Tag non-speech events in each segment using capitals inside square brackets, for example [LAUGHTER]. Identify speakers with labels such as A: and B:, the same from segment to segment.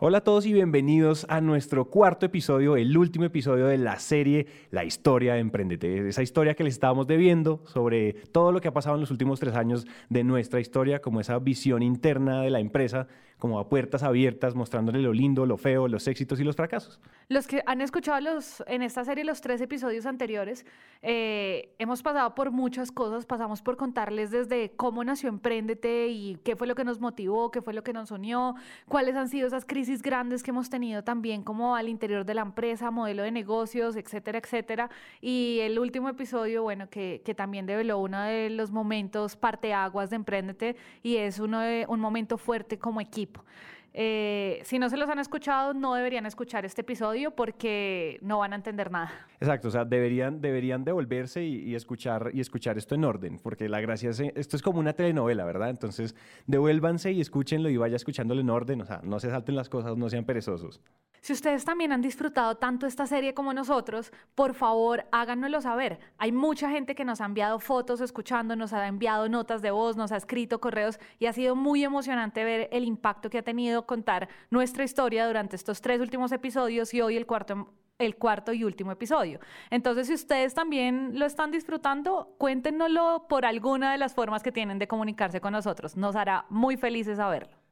A: Hola a todos y bienvenidos a nuestro cuarto episodio, el último episodio de la serie La historia de Emprendete. Esa historia que les estábamos debiendo sobre todo lo que ha pasado en los últimos tres años de nuestra historia, como esa visión interna de la empresa como a puertas abiertas, mostrándole lo lindo, lo feo, los éxitos y los fracasos.
B: Los que han escuchado los, en esta serie los tres episodios anteriores, eh, hemos pasado por muchas cosas, pasamos por contarles desde cómo nació Emprendete y qué fue lo que nos motivó, qué fue lo que nos unió, cuáles han sido esas crisis grandes que hemos tenido también como al interior de la empresa, modelo de negocios, etcétera, etcétera. Y el último episodio, bueno, que, que también develó uno de los momentos parteaguas de Emprendete y es uno de, un momento fuerte como equipo. Eh, si no se los han escuchado, no deberían escuchar este episodio porque no van a entender nada.
A: Exacto, o sea, deberían, deberían devolverse y, escuchar, y escuchar esto en orden, porque la gracia es, esto es como una telenovela, ¿verdad? Entonces, devuélvanse y escúchenlo y vaya escuchándolo en orden, o sea, no se salten las cosas, no sean perezosos.
B: Si ustedes también han disfrutado tanto esta serie como nosotros, por favor háganoslo saber. Hay mucha gente que nos ha enviado fotos escuchando, nos ha enviado notas de voz, nos ha escrito correos y ha sido muy emocionante ver el impacto que ha tenido contar nuestra historia durante estos tres últimos episodios y hoy el cuarto el cuarto y último episodio. Entonces, si ustedes también lo están disfrutando, cuéntenoslo por alguna de las formas que tienen de comunicarse con nosotros. Nos hará muy felices saberlo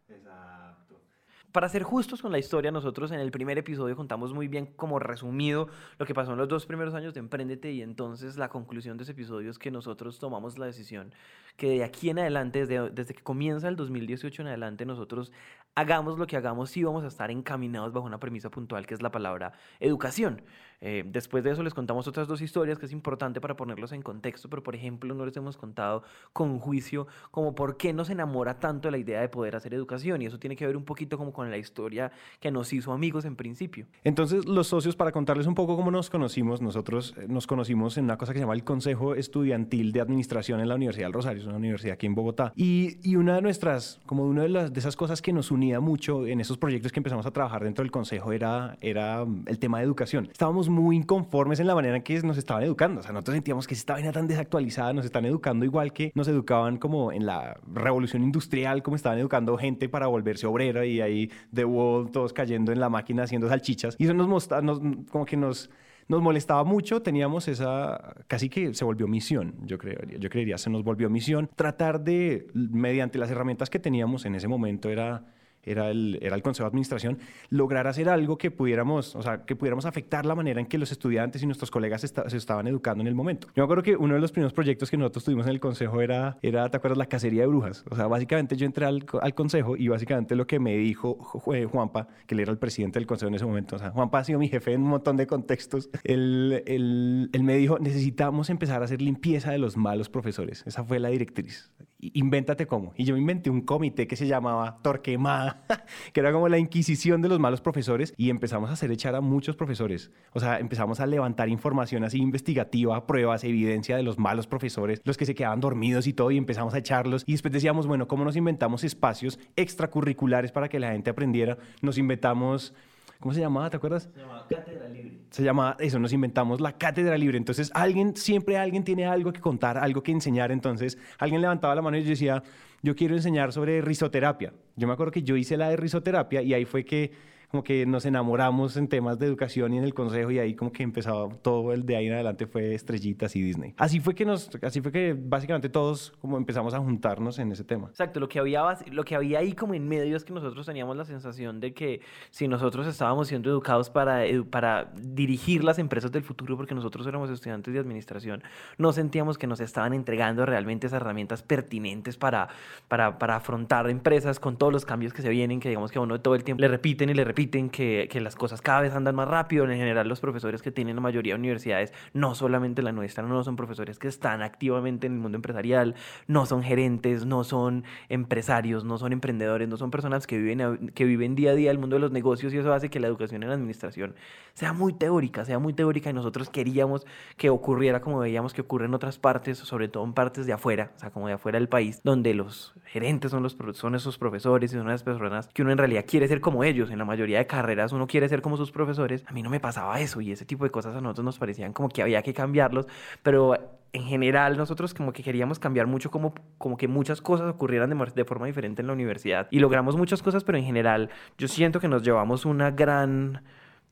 C: para ser justos con la historia, nosotros en el primer episodio contamos muy bien como resumido lo que pasó en los dos primeros años de Emprendete y entonces la conclusión de ese episodio es que nosotros tomamos la decisión que de aquí en adelante, desde, desde que comienza el 2018 en adelante, nosotros hagamos lo que hagamos, sí vamos a estar encaminados bajo una premisa puntual que es la palabra educación. Eh, después de eso les contamos otras dos historias que es importante para ponerlos en contexto, pero por ejemplo no les hemos contado con juicio como por qué nos enamora tanto la idea de poder hacer educación y eso tiene que ver un poquito como con la historia que nos hizo amigos en principio.
A: Entonces los socios, para contarles un poco cómo nos conocimos, nosotros eh, nos conocimos en una cosa que se llama el Consejo Estudiantil de Administración en la Universidad del Rosario, es una universidad aquí en Bogotá. Y, y una de nuestras, como una de, las, de esas cosas que nos unía mucho en esos proyectos que empezamos a trabajar dentro del Consejo era, era el tema de educación. Estábamos muy inconformes en la manera en que nos estaban educando. O sea, nosotros sentíamos que esta vaina tan desactualizada, nos están educando igual que nos educaban como en la revolución industrial, como estaban educando gente para volverse obrera y ahí de Wall todos cayendo en la máquina haciendo salchichas. Y eso nos mostraba, nos, como que nos nos molestaba mucho, teníamos esa, casi que se volvió misión, yo creería, yo creería, se nos volvió misión, tratar de, mediante las herramientas que teníamos en ese momento, era era el, era el Consejo de Administración, lograr hacer algo que pudiéramos, o sea, que pudiéramos afectar la manera en que los estudiantes y nuestros colegas se estaban educando en el momento. Yo me acuerdo que uno de los primeros proyectos que nosotros tuvimos en el Consejo era, era ¿te acuerdas? La cacería de brujas. O sea, básicamente yo entré al, al Consejo y básicamente lo que me dijo Juanpa, que él era el presidente del Consejo en ese momento, o sea, Juanpa ha sido mi jefe en un montón de contextos, él, él, él me dijo, necesitamos empezar a hacer limpieza de los malos profesores. Esa fue la directriz. Invéntate cómo. Y yo inventé un comité que se llamaba Torquemada [LAUGHS] que era como la inquisición de los malos profesores y empezamos a hacer echar a muchos profesores. O sea, empezamos a levantar información así investigativa, pruebas, evidencia de los malos profesores, los que se quedaban dormidos y todo y empezamos a echarlos y después decíamos, bueno, ¿cómo nos inventamos espacios extracurriculares para que la gente aprendiera? Nos inventamos ¿Cómo se llamaba? ¿Te acuerdas?
C: Se llamaba Cátedra Libre.
A: Se llamaba, eso, nos inventamos la Cátedra Libre. Entonces, alguien, siempre alguien tiene algo que contar, algo que enseñar. Entonces, alguien levantaba la mano y yo decía, yo quiero enseñar sobre risoterapia. Yo me acuerdo que yo hice la de risoterapia y ahí fue que como que nos enamoramos en temas de educación y en el consejo y ahí como que empezaba todo el de ahí en adelante fue estrellitas y Disney. Así fue que nos, así fue que básicamente todos como empezamos a juntarnos en ese tema.
C: Exacto, lo que había, lo que había ahí como en medio es que nosotros teníamos la sensación de que si nosotros estábamos siendo educados para, para dirigir las empresas del futuro, porque nosotros éramos estudiantes de administración, no sentíamos que nos estaban entregando realmente esas herramientas pertinentes para, para, para afrontar empresas con todos los cambios que se vienen, que digamos que a uno todo el tiempo le repiten y le repiten que, que, las cosas cada vez andan más rápido. En general, los profesores que tienen la mayoría de universidades, no solamente la nuestra, no son profesores que están activamente en el mundo empresarial, no son gerentes, no son empresarios, no son emprendedores, no son personas que viven, que viven día a día el mundo de los negocios y eso hace que la educación en la administración sea muy teórica, sea muy teórica y nosotros queríamos que ocurriera como veíamos que ocurre en otras partes, sobre todo en partes de afuera, o sea, como de afuera del país, donde los gerentes son, los, son esos profesores y son las personas que uno en realidad quiere ser como ellos en la mayoría de carreras uno quiere ser como sus profesores, a mí no me pasaba eso y ese tipo de cosas a nosotros nos parecían como que había que cambiarlos, pero en general nosotros como que queríamos cambiar mucho como, como que muchas cosas ocurrieran de, de, forma diferente en la universidad y logramos muchas cosas, pero en general yo siento que nos llevamos una gran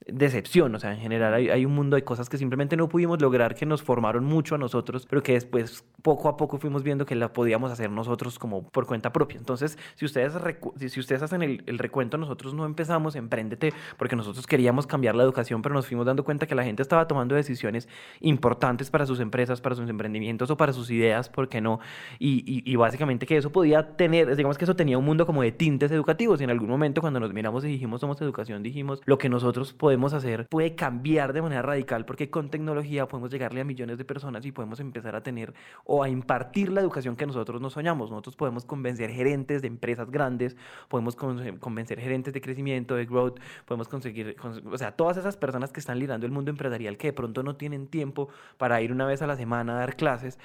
C: decepción, o sea, en general hay, hay, un mundo de cosas que simplemente no pudimos lograr, que nos formaron mucho a nosotros, pero que después poco a poco fuimos viendo que la podíamos hacer nosotros como por cuenta propia. Entonces, si ustedes, si ustedes hacen el, el recuento, nosotros no empezamos Emprendete porque nosotros queríamos cambiar la educación, pero nos fuimos dando cuenta que la gente estaba tomando decisiones importantes para sus empresas, para sus emprendimientos o para sus ideas, ¿por qué no? Y, y, y básicamente que eso podía tener, digamos que eso tenía un mundo como de tintes educativos y en algún momento cuando nos miramos y dijimos somos educación, dijimos lo que nosotros podemos hacer puede cambiar de manera radical porque con tecnología podemos llegarle a millones de personas y podemos empezar a tener o a impartir la educación que nosotros nos soñamos. Nosotros podemos convencer gerentes de empresas grandes, podemos convencer gerentes de crecimiento, de growth, podemos conseguir, o sea, todas esas personas que están liderando el mundo empresarial que de pronto no tienen tiempo para ir una vez a la semana a dar clases,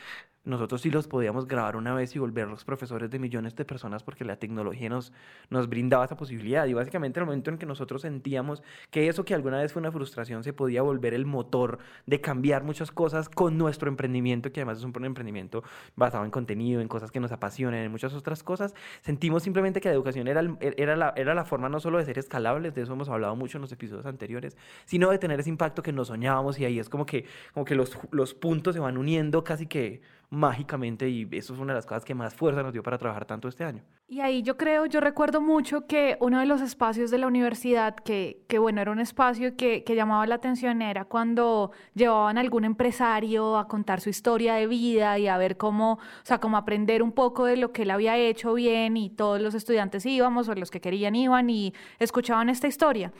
C: nosotros sí los podíamos grabar una vez y volverlos profesores de millones de personas porque la tecnología nos, nos brindaba esa posibilidad. Y básicamente el momento en que nosotros sentíamos que eso que alguna vez fue una frustración se podía volver el motor de cambiar muchas cosas con nuestro emprendimiento, que además es un emprendimiento basado en contenido, en cosas que nos apasionan, en muchas otras cosas, sentimos simplemente que la educación era, era, la, era la forma no solo de ser escalables, de eso hemos hablado mucho en los episodios anteriores, sino de tener ese impacto que nos soñábamos y ahí es como que, como que los, los puntos se van uniendo casi que mágicamente y eso es una de las cosas que más fuerza nos dio para trabajar tanto este año.
B: Y ahí yo creo, yo recuerdo mucho que uno de los espacios de la universidad, que, que bueno, era un espacio que, que llamaba la atención, era cuando llevaban a algún empresario a contar su historia de vida y a ver cómo, o sea, cómo aprender un poco de lo que él había hecho bien y todos los estudiantes íbamos o los que querían iban y escuchaban esta historia.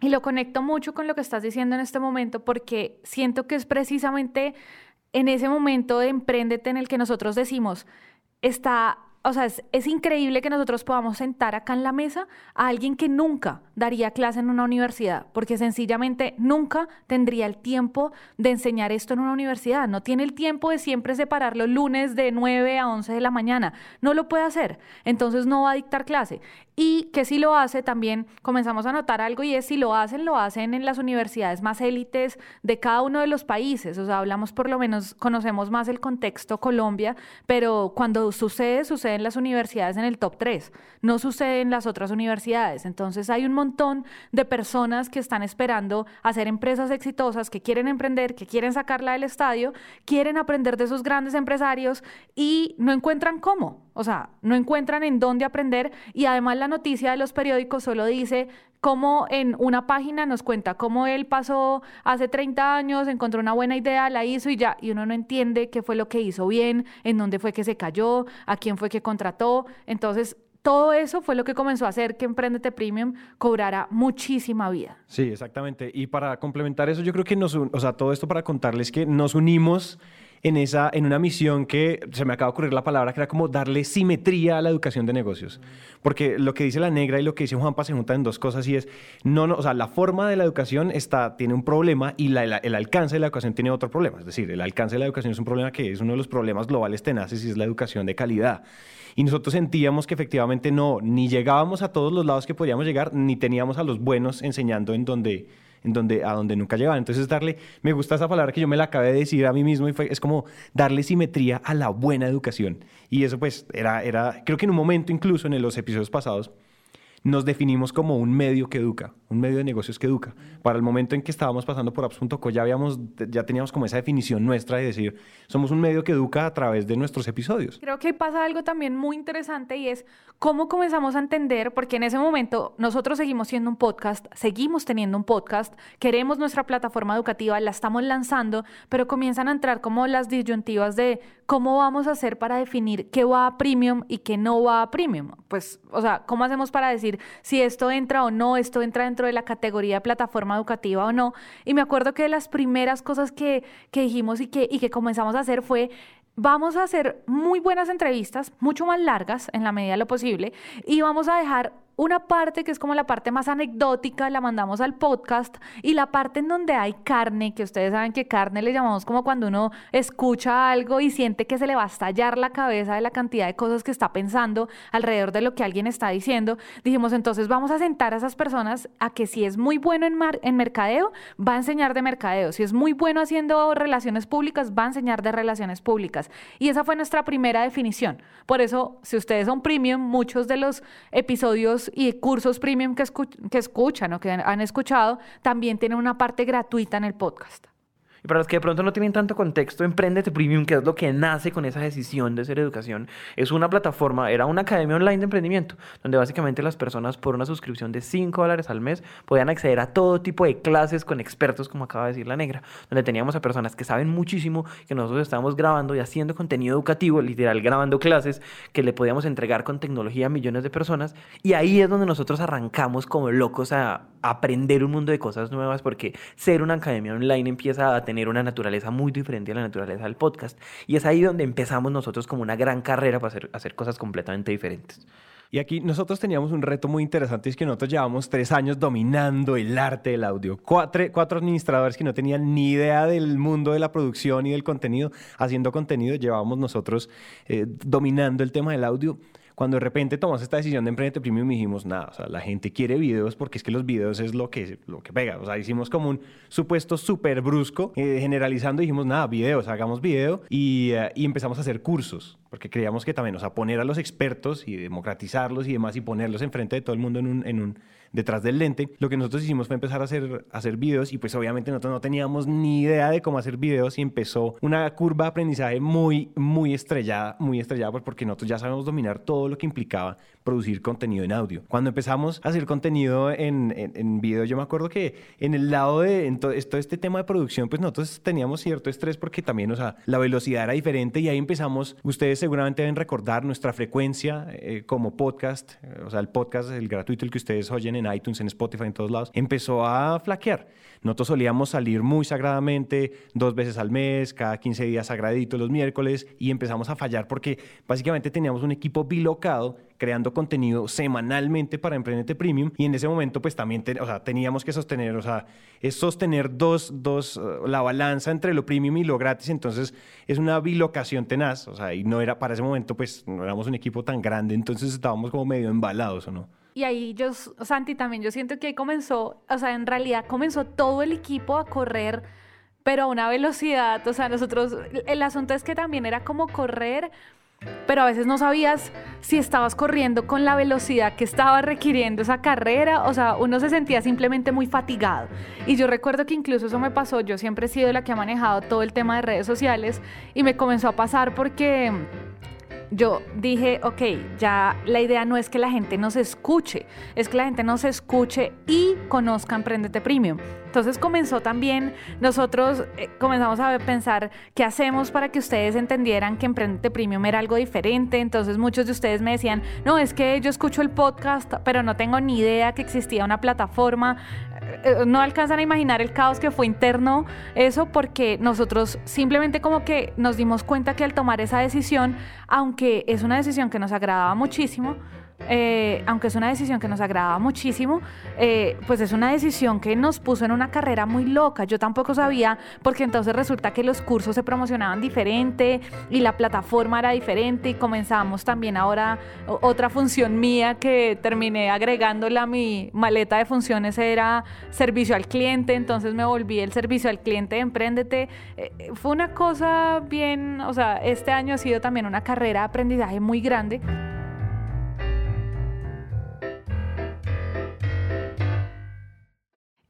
B: Y lo conecto mucho con lo que estás diciendo en este momento porque siento que es precisamente en ese momento de empréndete en el que nosotros decimos, está o sea, es, increíble que nosotros podamos sentar acá en la mesa a alguien que nunca daría clase en una universidad, porque sencillamente nunca tendría el tiempo de enseñar esto en una universidad. No tiene el tiempo de siempre separar los lunes de 9 a 11 de la mañana. No lo puede hacer. Entonces no va a dictar clase. Y que si lo hace, también comenzamos a notar algo y es si lo hacen, lo hacen en las universidades más élites de cada uno de los países. O sea, hablamos por lo menos, conocemos más el contexto Colombia, pero cuando sucede, sucede en las universidades en el top 3, no sucede en las otras universidades. Entonces hay un montón de personas que están esperando hacer empresas exitosas, que quieren emprender, que quieren sacarla del estadio, quieren aprender de esos grandes empresarios y no encuentran cómo. O sea, no encuentran en dónde aprender y además la noticia de los periódicos solo dice cómo en una página nos cuenta cómo él pasó hace 30 años, encontró una buena idea, la hizo y ya, y uno no entiende qué fue lo que hizo bien, en dónde fue que se cayó, a quién fue que contrató. Entonces, todo eso fue lo que comenzó a hacer que Emprendete Premium cobrara muchísima vida.
A: Sí, exactamente. Y para complementar eso, yo creo que nos, o sea, todo esto para contarles que nos unimos en, esa, en una misión que se me acaba de ocurrir la palabra, que era como darle simetría a la educación de negocios. Porque lo que dice la negra y lo que dice Juanpa se juntan en dos cosas y es, no, no, o sea, la forma de la educación está, tiene un problema y la, el alcance de la educación tiene otro problema. Es decir, el alcance de la educación es un problema que es uno de los problemas globales tenaces y es la educación de calidad. Y nosotros sentíamos que efectivamente no, ni llegábamos a todos los lados que podíamos llegar, ni teníamos a los buenos enseñando en donde en donde, a donde nunca llegaban. Entonces, darle, me gusta esa palabra que yo me la acabé de decir a mí mismo y fue, es como darle simetría a la buena educación. Y eso pues era, era, creo que en un momento incluso en los episodios pasados, nos definimos como un medio que educa, un medio de negocios que educa. Para el momento en que estábamos pasando por apps.co ya, habíamos, ya teníamos como esa definición nuestra de decir, somos un medio que educa a través de nuestros episodios.
B: Creo que pasa algo también muy interesante y es cómo comenzamos a entender, porque en ese momento nosotros seguimos siendo un podcast, seguimos teniendo un podcast, queremos nuestra plataforma educativa, la estamos lanzando, pero comienzan a entrar como las disyuntivas de cómo vamos a hacer para definir qué va a premium y qué no va a premium. Pues, o sea, ¿cómo hacemos para decir si esto entra o no, esto entra dentro de la categoría de plataforma educativa o no. Y me acuerdo que de las primeras cosas que, que dijimos y que, y que comenzamos a hacer fue vamos a hacer muy buenas entrevistas, mucho más largas en la medida de lo posible, y vamos a dejar una parte que es como la parte más anecdótica, la mandamos al podcast y la parte en donde hay carne, que ustedes saben que carne le llamamos como cuando uno escucha algo y siente que se le va a estallar la cabeza de la cantidad de cosas que está pensando alrededor de lo que alguien está diciendo. Dijimos, entonces vamos a sentar a esas personas a que si es muy bueno en, en mercadeo, va a enseñar de mercadeo. Si es muy bueno haciendo relaciones públicas, va a enseñar de relaciones públicas. Y esa fue nuestra primera definición. Por eso, si ustedes son premium, muchos de los episodios y cursos premium que, que escuchan o que han escuchado también tienen una parte gratuita en el podcast.
C: Y para los que de pronto no tienen tanto contexto, Emprendete Premium, que es lo que nace con esa decisión de ser educación, es una plataforma, era una academia online de emprendimiento, donde básicamente las personas por una suscripción de 5 dólares al mes podían acceder a todo tipo de clases con expertos, como acaba de decir la negra, donde teníamos a personas que saben muchísimo, que nosotros estábamos grabando y haciendo contenido educativo, literal grabando clases, que le podíamos entregar con tecnología a millones de personas. Y ahí es donde nosotros arrancamos como locos a aprender un mundo de cosas nuevas, porque ser una academia online empieza a tener una naturaleza muy diferente a la naturaleza del podcast. Y es ahí donde empezamos nosotros como una gran carrera para hacer, hacer cosas completamente diferentes.
A: Y aquí nosotros teníamos un reto muy interesante, es que nosotros llevamos tres años dominando el arte del audio. Cuatro, cuatro administradores que no tenían ni idea del mundo de la producción y del contenido, haciendo contenido, llevábamos nosotros eh, dominando el tema del audio cuando de repente tomamos esta decisión de Emprendete Premium dijimos, nada, o sea, la gente quiere videos porque es que los videos es lo que, lo que pega. O sea, hicimos como un supuesto súper brusco, eh, generalizando, dijimos, nada, videos, hagamos video y, eh, y, empezamos a hacer cursos, porque creíamos que también, o sea, poner a los expertos y democratizarlos y demás y ponerlos enfrente de todo el mundo en un, en un detrás del lente, lo que nosotros hicimos fue empezar a hacer, hacer videos y pues obviamente nosotros no teníamos ni idea de cómo hacer videos y empezó una curva de aprendizaje muy, muy estrellada, muy estrellada pues, porque nosotros ya sabemos dominar todo lo que implicaba producir contenido en audio. Cuando empezamos a hacer contenido en, en, video, yo me acuerdo que en el lado de en todo, este tema de producción, pues nosotros teníamos cierto estrés porque también, o sea, la velocidad era diferente y ahí empezamos, ustedes seguramente deben recordar nuestra frecuencia eh, como podcast, eh, o sea, el podcast, el gratuito, el que ustedes oyen en iTunes, en Spotify, en todos lados, empezó a flaquear. Nosotros solíamos salir muy sagradamente, dos veces al mes, cada 15 días sagradito los miércoles, y empezamos a fallar porque básicamente teníamos un equipo bilocado creando contenido semanalmente para Emprendete Premium y en ese momento pues también o sea, teníamos que sostener, o sea, es sostener dos, dos, uh, la balanza entre lo premium y lo gratis, entonces es una bilocación tenaz, o sea, y no era, para ese momento pues no éramos un equipo tan grande, entonces estábamos como medio embalados, ¿o no?
B: Y ahí yo, Santi, también yo siento que ahí comenzó, o sea, en realidad comenzó todo el equipo a correr, pero a una velocidad, o sea, nosotros, el asunto es que también era como correr, pero a veces no sabías si estabas corriendo con la velocidad que estaba requiriendo esa carrera, o sea, uno se sentía simplemente muy fatigado. Y yo recuerdo que incluso eso me pasó, yo siempre he sido la que ha manejado todo el tema de redes sociales y me comenzó a pasar porque yo dije, ok, ya la idea no es que la gente nos escuche, es que la gente nos escuche y conozca Emprendete Premium. Entonces comenzó también, nosotros eh, comenzamos a pensar qué hacemos para que ustedes entendieran que Emprendete Premium era algo diferente. Entonces muchos de ustedes me decían, no, es que yo escucho el podcast, pero no tengo ni idea que existía una plataforma. Eh, no alcanzan a imaginar el caos que fue interno eso porque nosotros simplemente como que nos dimos cuenta que al tomar esa decisión, aunque es una decisión que nos agradaba muchísimo, eh, aunque es una decisión que nos agradaba muchísimo, eh, pues es una decisión que nos puso en una carrera muy loca. Yo tampoco sabía, porque entonces resulta que los cursos se promocionaban diferente y la plataforma era diferente y comenzamos también ahora otra función mía que terminé agregándola a mi maleta de funciones era servicio al cliente, entonces me volví el servicio al cliente de Emprendete. Eh, fue una cosa bien, o sea, este año ha sido también una carrera de aprendizaje muy grande.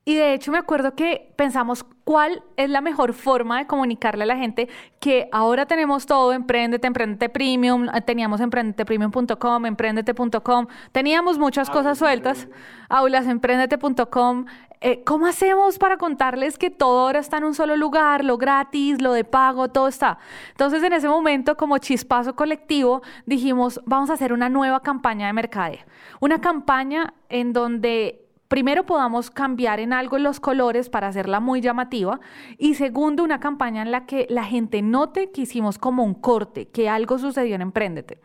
B: Y de hecho me acuerdo que pensamos cuál es la mejor forma de comunicarle a la gente que ahora tenemos todo, Emprendete, Emprendete Premium, eh, teníamos emprendetepremium.com, emprendete.com, teníamos muchas cosas sueltas, aulas, Eh, ¿Cómo hacemos para contarles que todo ahora está en un solo lugar, lo gratis, lo de pago, todo está? Entonces en ese momento, como chispazo colectivo, dijimos, vamos a hacer una nueva campaña de mercadeo. Una campaña en donde primero podamos cambiar en algo los colores para hacerla muy llamativa y segundo una campaña en la que la gente note que hicimos como un corte, que algo sucedió en Emprendete.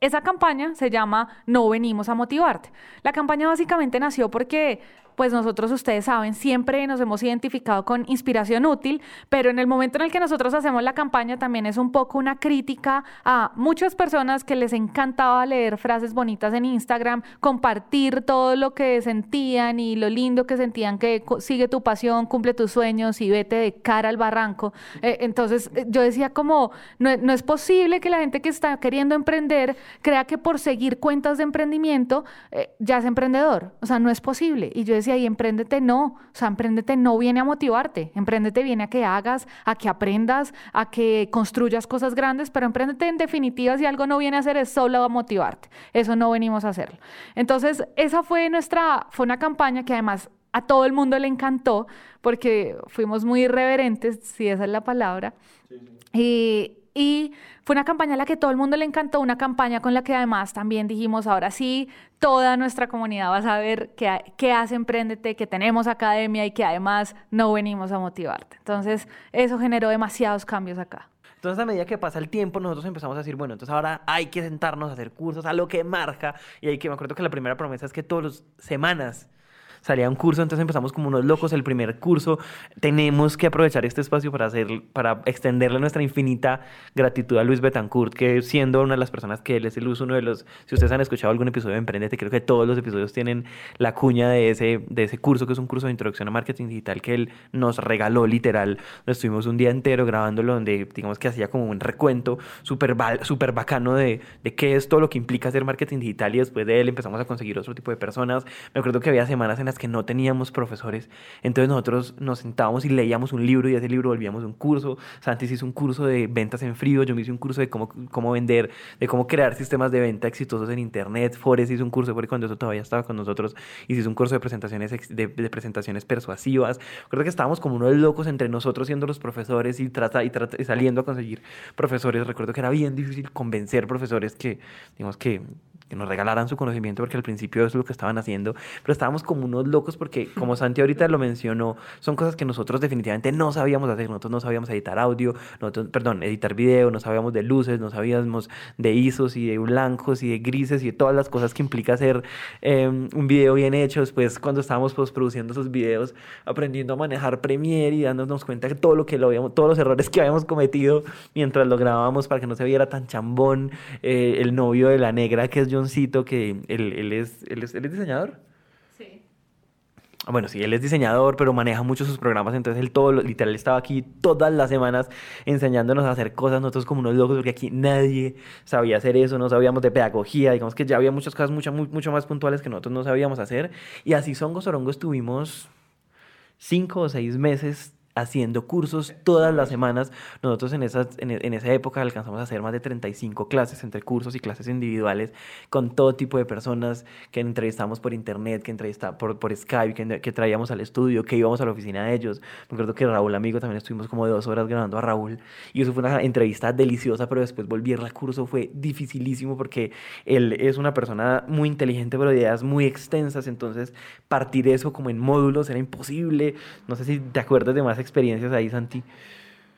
B: esa campaña se llama No venimos a motivarte. La campaña básicamente nació porque pues nosotros, ustedes saben, siempre nos hemos identificado con inspiración útil, pero en el momento en el que nosotros hacemos la campaña también es un poco una crítica a muchas personas que les encantaba leer frases bonitas en Instagram, compartir todo lo que sentían y lo lindo que sentían que sigue tu pasión, cumple tus sueños y vete de cara al barranco. Eh, entonces eh, yo decía como, no, no es posible que la gente que está queriendo emprender crea que por seguir cuentas de emprendimiento eh, ya es emprendedor. O sea, no es posible. Y yo decía, y Emprendete no, o sea, Emprendete no viene a motivarte, Emprendete viene a que hagas, a que aprendas, a que construyas cosas grandes, pero Emprendete en definitiva si algo no viene a hacer es solo a motivarte, eso no venimos a hacerlo. Entonces, esa fue nuestra, fue una campaña que además a todo el mundo le encantó porque fuimos muy irreverentes, si esa es la palabra. Y, y fue una campaña a la que todo el mundo le encantó, una campaña con la que además también dijimos, ahora sí, toda nuestra comunidad va a saber qué, qué hace Emprendete, que tenemos academia y que además no venimos a motivarte. Entonces, eso generó demasiados cambios acá.
C: Entonces, a medida que pasa el tiempo, nosotros empezamos a decir, bueno, entonces ahora hay que sentarnos a hacer cursos, a lo que marca. Y ahí que me acuerdo que la primera promesa es que todas las semanas salía un curso, entonces empezamos como unos locos el primer curso. Tenemos que aprovechar este espacio para, hacer, para extenderle nuestra infinita gratitud a Luis Betancourt, que siendo una de las personas que él es el uso, uno de los, si ustedes han escuchado algún episodio de Emprendete, creo que todos los episodios tienen la cuña de ese, de ese curso, que es un curso de introducción a marketing digital que él nos regaló literal. Estuvimos un día entero grabándolo donde digamos que hacía como un recuento súper super bacano de, de qué es todo lo que implica hacer marketing digital y después de él empezamos a conseguir otro tipo de personas. Me acuerdo que había semanas en las que no teníamos profesores. Entonces nosotros nos sentábamos y leíamos un libro y ese libro volvíamos un curso. Santis hizo un curso de ventas en frío, yo me hice un curso de cómo, cómo vender, de cómo crear sistemas de venta exitosos en Internet. Forest hizo un curso, porque cuando eso todavía estaba con nosotros, hizo un curso de presentaciones, de, presentaciones persuasivas. Creo que estábamos como unos locos entre nosotros siendo los profesores y, trata, y, y saliendo a conseguir profesores. Recuerdo que era bien difícil convencer profesores que, digamos que que nos regalaran su conocimiento, porque al principio eso es lo que estaban haciendo, pero estábamos como unos locos porque, como Santi ahorita lo mencionó, son cosas que nosotros definitivamente no sabíamos hacer, nosotros no sabíamos editar audio, nosotros, perdón, editar video, no sabíamos de luces, no sabíamos de ISOs y de blancos y de grises y de todas las cosas que implica hacer em, un video bien hecho, después cuando estábamos produciendo esos videos, aprendiendo a manejar Premiere y dándonos cuenta que todo lo que lo habíamos, todos los errores que habíamos cometido mientras lo grabábamos para que no se viera tan chambón, eh, el novio de la negra que es que él, es, él, es, diseñador. Sí. Ah, bueno, sí, él es diseñador, pero maneja mucho sus programas, entonces él todo, literal, estaba aquí todas las semanas enseñándonos a hacer cosas, nosotros como unos locos, porque aquí nadie sabía hacer eso, no sabíamos de pedagogía, digamos que ya había muchas cosas mucho, mucho más puntuales que nosotros no sabíamos hacer, y así Songo Sorongo estuvimos cinco o seis meses haciendo cursos todas las semanas. Nosotros en, esas, en, en, esa época alcanzamos a hacer más de 35 clases entre cursos y clases individuales con todo tipo de personas que entrevistamos por internet, que entrevistamos por, por Skype, que, que, traíamos al estudio, que íbamos a la oficina de ellos. Me acuerdo que Raúl, amigo, también estuvimos como dos horas grabando a Raúl y eso fue una entrevista deliciosa, pero después volver al curso fue dificilísimo porque él es una persona muy inteligente, pero de ideas muy extensas, entonces partir eso como en módulos era imposible. No sé si te acuerdas de más experiencias ahí, Santi.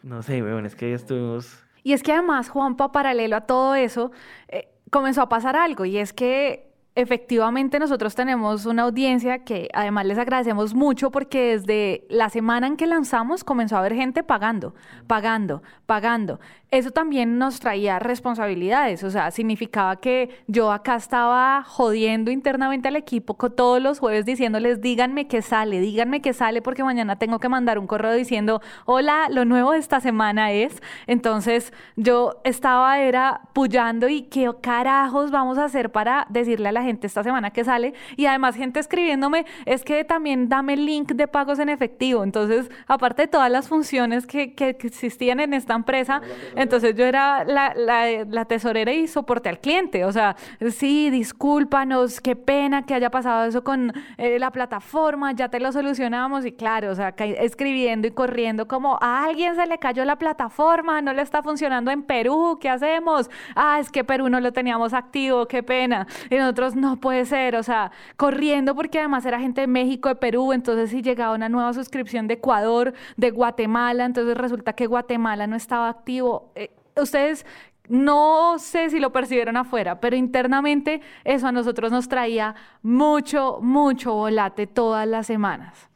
C: No sé, bueno, es que estuvimos...
B: Y es que además, Juanpa, paralelo a todo eso, eh, comenzó a pasar algo, y es que efectivamente nosotros tenemos una audiencia que además les agradecemos mucho porque desde la semana en que lanzamos comenzó a haber gente pagando, pagando, pagando eso también nos traía responsabilidades, o sea, significaba que yo acá estaba jodiendo internamente al equipo todos los jueves diciéndoles, díganme qué sale, díganme qué sale porque mañana tengo que mandar un correo diciendo, hola, lo nuevo de esta semana es. Entonces yo estaba, era pullando y qué carajos vamos a hacer para decirle a la gente esta semana que sale. Y además gente escribiéndome, es que también dame el link de pagos en efectivo. Entonces, aparte de todas las funciones que, que existían en esta empresa, entonces yo era la, la, tesorera y soporte al cliente. O sea, sí, discúlpanos, qué pena que haya pasado eso con eh, la plataforma, ya te lo solucionamos. Y claro, o sea, escribiendo y corriendo como a alguien se le cayó la plataforma, no le está funcionando en Perú, ¿qué hacemos? Ah, es que Perú no lo teníamos activo, qué pena. Y nosotros no puede ser, o sea, corriendo porque además era gente de México, de Perú, entonces si llegaba una nueva suscripción de Ecuador, de Guatemala, entonces resulta que Guatemala no estaba activo. Eh, ustedes No sé si lo percibieron afuera, pero internamente eso a nosotros nos traía mucho, mucho volate todas las semanas.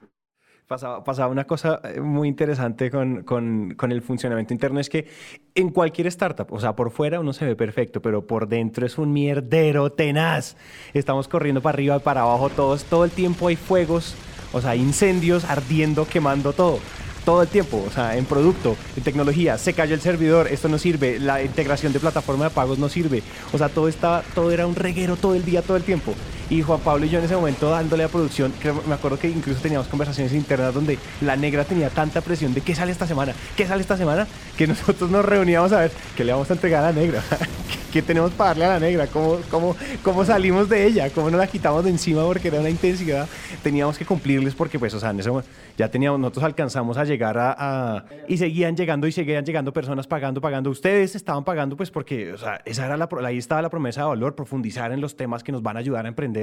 A: Pasaba, pasaba, una cosa eh, muy interesante con, con, con, el funcionamiento interno, es que en cualquier startup, o sea, por fuera uno se ve perfecto, pero por dentro es un mierdero tenaz. Estamos corriendo para arriba para abajo todos, todo el tiempo hay fuegos, o sea, incendios ardiendo, quemando todo todo el tiempo, o sea, en producto, en tecnología, se cayó el servidor, esto no sirve, la integración de plataforma de pagos no sirve, o sea, todo estaba, todo era un reguero todo el día, todo el tiempo. Y Juan Pablo y yo en ese momento dándole a producción, me acuerdo que incluso teníamos conversaciones internas donde la negra tenía tanta presión de qué sale esta semana, qué sale esta semana, que nosotros nos reuníamos a ver qué le vamos a entregar a la negra, [LAUGHS] qué tenemos para darle a la negra, cómo, cómo, cómo salimos de ella, cómo nos la quitamos de encima porque era una intensidad, teníamos que cumplirles porque pues, o sea, en ese momento ya teníamos, nosotros alcanzamos a llegar a, y seguían llegando y seguían llegando personas pagando, pagando. Ustedes estaban pagando pues porque, o sea, esa era la, ahí estaba la promesa de valor, profundizar en los temas que nos van a ayudar a emprender.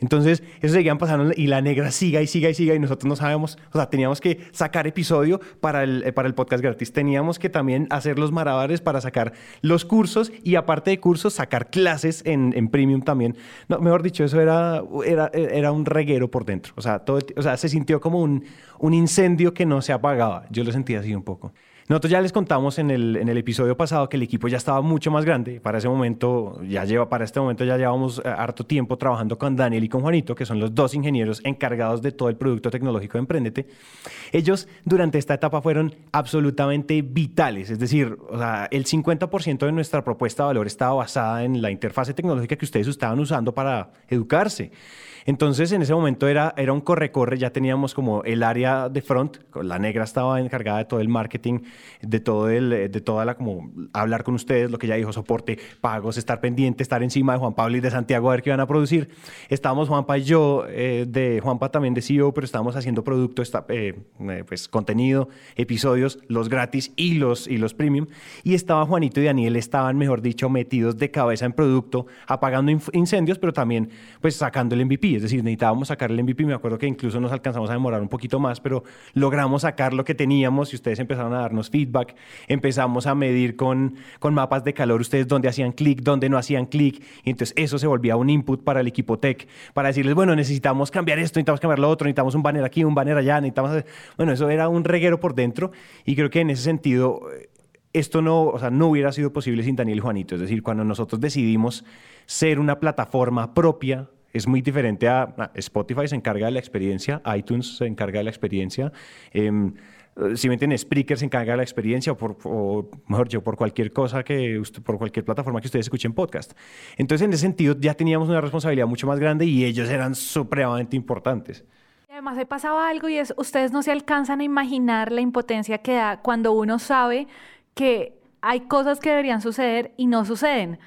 A: Entonces, eso seguían pasando y la negra siga y siga y siga y nosotros no sabemos, o sea, teníamos que sacar episodio para el, eh, para el podcast gratis. Teníamos que también hacer los marabares para sacar los cursos y aparte de cursos, sacar clases en, en premium también. No, mejor dicho, eso era, era, era un reguero por dentro. O sea, todo, o sea, se sintió como un un incendio que no se apagaba. Yo lo sentía así un poco. Nosotros ya les contamos en el, en el episodio pasado que el equipo ya estaba mucho más grande. Para ese momento, ya lleva, para este momento ya llevamos eh, harto tiempo trabajando con Daniel y con Juanito, que son los dos ingenieros encargados de todo el producto tecnológico de Emprendete. Ellos durante esta etapa fueron absolutamente vitales. Es decir, o sea, el 50% de nuestra propuesta de valor estaba basada en la interfase tecnológica que ustedes estaban usando para educarse. Entonces, en ese momento era, era un corre-corre, ya teníamos como el área de front, la negra estaba encargada de todo el marketing, de todo el, de toda la, como hablar con ustedes, lo que ya dijo, soporte, pagos, estar pendiente, estar encima de Juan Pablo y de Santiago a ver qué iban a producir. Estábamos Juanpa y yo, eh, de Juanpa también de CEO, pero estábamos haciendo producto, eh, eh, pues contenido, episodios, los gratis y los, y los premium. Y estaba Juanito y Daniel, estaban, mejor dicho, metidos de cabeza en producto, apagando incendios, pero también pues sacando el MVP es decir, necesitábamos sacar el MVP. Me acuerdo que incluso nos alcanzamos a demorar un poquito más, pero logramos sacar lo que teníamos y ustedes empezaron a darnos feedback. Empezamos a medir con, con mapas de calor ustedes dónde hacían clic, dónde no hacían clic. Y entonces eso se volvía un input para el equipo tech, para decirles, bueno, necesitamos cambiar esto, necesitamos cambiar lo otro, necesitamos un banner aquí, un banner allá, necesitamos... Bueno, eso era un reguero por dentro y creo que en ese sentido esto no, o sea, no hubiera sido posible sin Daniel y Juanito. Es decir, cuando nosotros decidimos ser una plataforma propia es muy diferente a, Spotify se encarga de la experiencia, iTunes se encarga de la experiencia. Eh, si me entienden, Spreaker se encarga de la experiencia o, por, mejor dicho, por cualquier cosa que por cualquier plataforma que ustedes escuchen podcast. Entonces, en ese sentido, ya teníamos una responsabilidad mucho más grande y ellos eran supremamente importantes.
B: Además, he pasaba algo y es, ustedes no se alcanzan a imaginar la impotencia que da cuando uno sabe que hay cosas que deberían suceder y no suceden.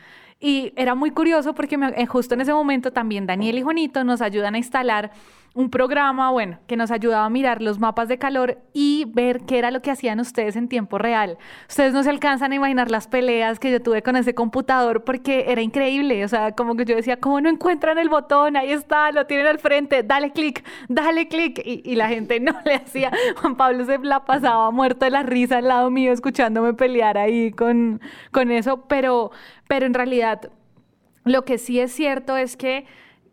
B: Y era muy curioso porque eh, justo en ese momento también Daniel y Juanito nos ayudan a instalar un programa, bueno, que nos ayudaba a mirar los mapas de calor y ver qué era lo que hacían ustedes en tiempo real. Ustedes no se alcanzan a imaginar las peleas que yo tuve con ese computador porque era increíble, o sea, como que yo decía, ¿cómo no encuentran el botón? Ahí está, lo tienen al frente, dale clic, dale clic. Y, la gente no le hacía. Juan Pablo se la pasaba muerto de la risa al lado mío escuchándome pelear ahí con, con eso, pero, pero en realidad lo que sí es cierto es que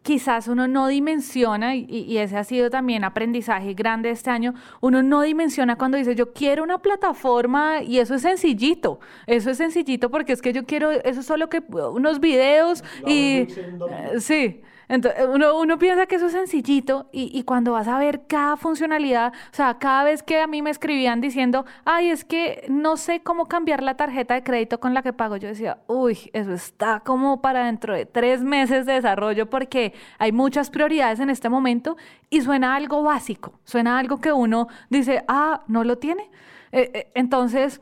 B: quizás uno no dimensiona, y, ese ha sido también aprendizaje grande este año, uno no dimensiona cuando dice yo quiero una plataforma y eso es sencillito, eso es sencillito porque es que yo quiero, eso es solo que unos videos y... sí. Entonces, uno, uno piensa que eso es sencillito y, y, cuando vas a ver cada funcionalidad, o sea, cada vez que a mí me escribían diciendo, ay, es que no sé cómo cambiar la tarjeta de crédito con la que pago, yo decía, uy, eso está como para dentro de tres meses de desarrollo porque hay muchas prioridades en este momento y suena algo básico, suena algo que uno dice, ah, no lo tiene. Eh, eh, entonces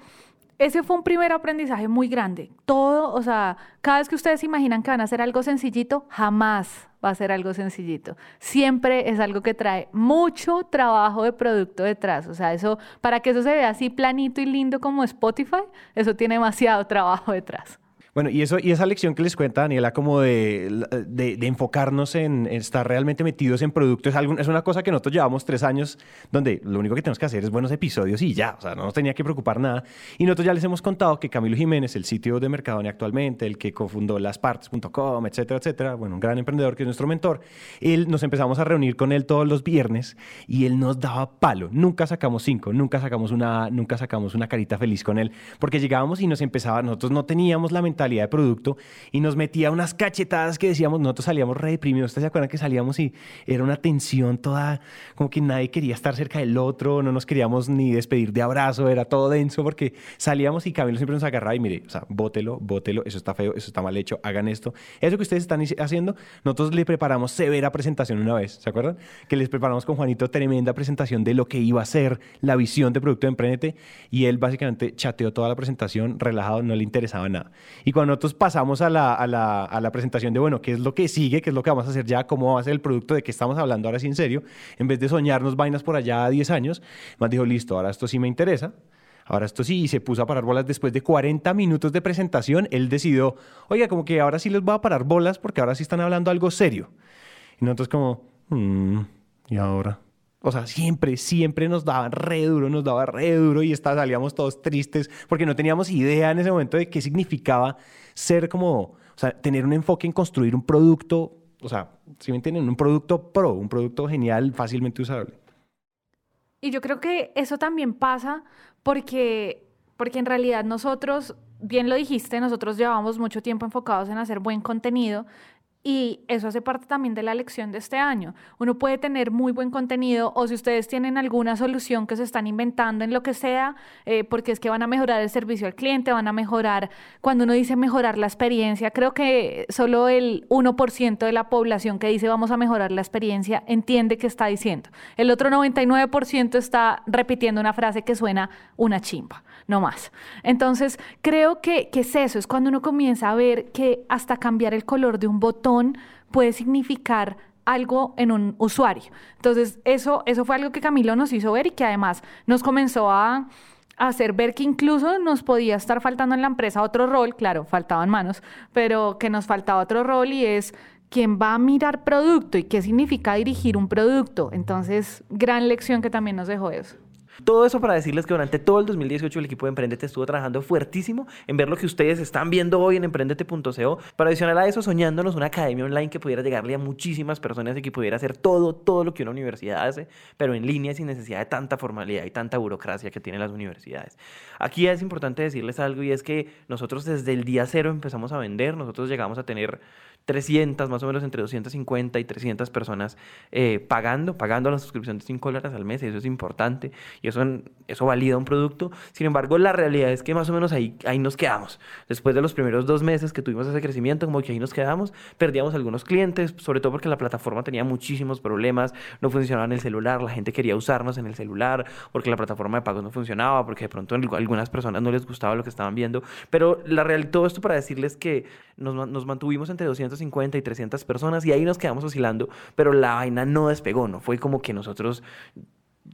B: ese fue un primer aprendizaje muy grande. Todo, o sea, cada vez que ustedes imaginan que van a hacer algo sencillito, jamás va a ser algo sencillito. Siempre es algo que trae mucho trabajo de producto detrás. O sea, eso, para que eso se vea así planito y lindo como Spotify, eso tiene demasiado [LAUGHS] trabajo detrás.
A: Bueno, y, eso, y esa lección que les cuenta Daniela, como de, de, de enfocarnos en, estar realmente metidos en productos, es, es una cosa que nosotros llevamos tres años, donde lo único que tenemos que hacer es buenos episodios y ya, o sea, no nos tenía que preocupar nada. Y nosotros ya les hemos contado que Camilo Jiménez, el sitio de Mercadona actualmente, el que cofundó laspartes.com, etcétera, etcétera, bueno, un gran emprendedor que es nuestro mentor, él nos empezamos a reunir con él todos los viernes y él nos daba palo. Nunca sacamos cinco, nunca sacamos una, nunca sacamos una carita feliz con él, porque llegábamos y nos empezaba, nosotros no teníamos la mentalidad de producto y nos metía unas cachetadas que decíamos, nosotros salíamos re deprimidos. ¿Ustedes se acuerdan que salíamos y era una tensión toda, como que nadie quería estar cerca del otro, no nos queríamos ni despedir de abrazo, era todo denso porque salíamos y Camilo siempre nos agarraba y mire, o sea, bótelo, bótelo, eso está feo, eso está mal hecho, hagan esto. Eso que ustedes están haciendo, nosotros le preparamos severa presentación una vez, ¿se acuerdan? Que les preparamos con Juanito tremenda presentación de lo que iba a ser la visión de Producto de Emprendete y él básicamente chateó toda la presentación relajado, no le interesaba nada. Y cuando nosotros pasamos a la, a, la, a la, presentación de, bueno, qué es lo que sigue, qué es lo que vamos a hacer ya, cómo va a ser el producto, de qué estamos hablando ahora sí en serio, en vez de soñarnos vainas por allá a 10 años, más dijo, listo, ahora esto sí me interesa. Ahora esto sí, y se puso a parar bolas después de 40 minutos de presentación. Él decidió, oiga, como que ahora sí les voy a parar bolas porque ahora sí están hablando algo serio. Y nosotros como, mmm, ¿y ahora? O sea, siempre, siempre nos daban re duro, nos daba re duro y está, salíamos todos tristes porque no teníamos idea en ese momento de qué significaba ser como, o sea, tener un enfoque en construir un producto, o sea, si me entienden, un producto pro, un producto genial, fácilmente usable.
B: Y yo creo que eso también pasa porque, porque en realidad nosotros, bien lo dijiste, nosotros llevamos mucho tiempo enfocados en hacer buen contenido, y eso hace parte también de la lección de este año. Uno puede tener muy buen contenido o si ustedes tienen alguna solución que se están inventando en lo que sea, eh, porque es que van a mejorar el servicio al cliente, van a mejorar, cuando uno dice mejorar la experiencia, creo que solo el 1% de la población que dice vamos a mejorar la experiencia entiende qué está diciendo. El otro 99% está repitiendo una frase que suena una chimpa no más. Entonces, creo que, que es eso, es cuando uno comienza a ver que hasta cambiar el color de un botón puede significar algo en un usuario. Entonces, eso, eso fue algo que Camilo nos hizo ver y que además nos comenzó a hacer ver que incluso nos podía estar faltando en la empresa otro rol, claro, faltaban manos, pero que nos faltaba otro rol y es quién va a mirar producto y qué significa dirigir un producto. Entonces, gran lección que también nos dejó eso.
C: Todo eso para decirles que durante todo el 2018 el equipo de Emprendete estuvo trabajando fuertísimo en ver lo que ustedes están viendo hoy en emprendete.co. Para adicional a eso, soñándonos una academia online que pudiera llegarle a muchísimas personas y que pudiera hacer todo, todo lo que una universidad hace, pero en línea sin necesidad de tanta formalidad y tanta burocracia que tienen las universidades. Aquí es importante decirles algo y es que nosotros desde el día cero empezamos a vender, nosotros llegamos a tener 300, más o menos entre 250 y 300 personas eh, pagando, pagando la suscripción de 5 dólares al mes, y eso es importante, y eso, eso valida un producto. Sin embargo, la realidad es que más o menos ahí, ahí nos quedamos. Después de los primeros dos meses que tuvimos ese crecimiento, como que ahí nos quedamos, perdíamos algunos clientes, sobre todo porque la plataforma tenía muchísimos problemas, no funcionaba en el celular, la gente quería usarnos en el celular, porque la plataforma de pagos no funcionaba, porque de pronto a algunas personas no les gustaba lo que estaban viendo, pero la realidad, todo esto para decirles que nos, nos mantuvimos entre 200 250 y 300 personas y ahí nos quedamos oscilando, pero la vaina no despegó, no fue como que nosotros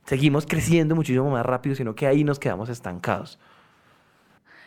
C: seguimos creciendo muchísimo más rápido, sino que ahí nos quedamos estancados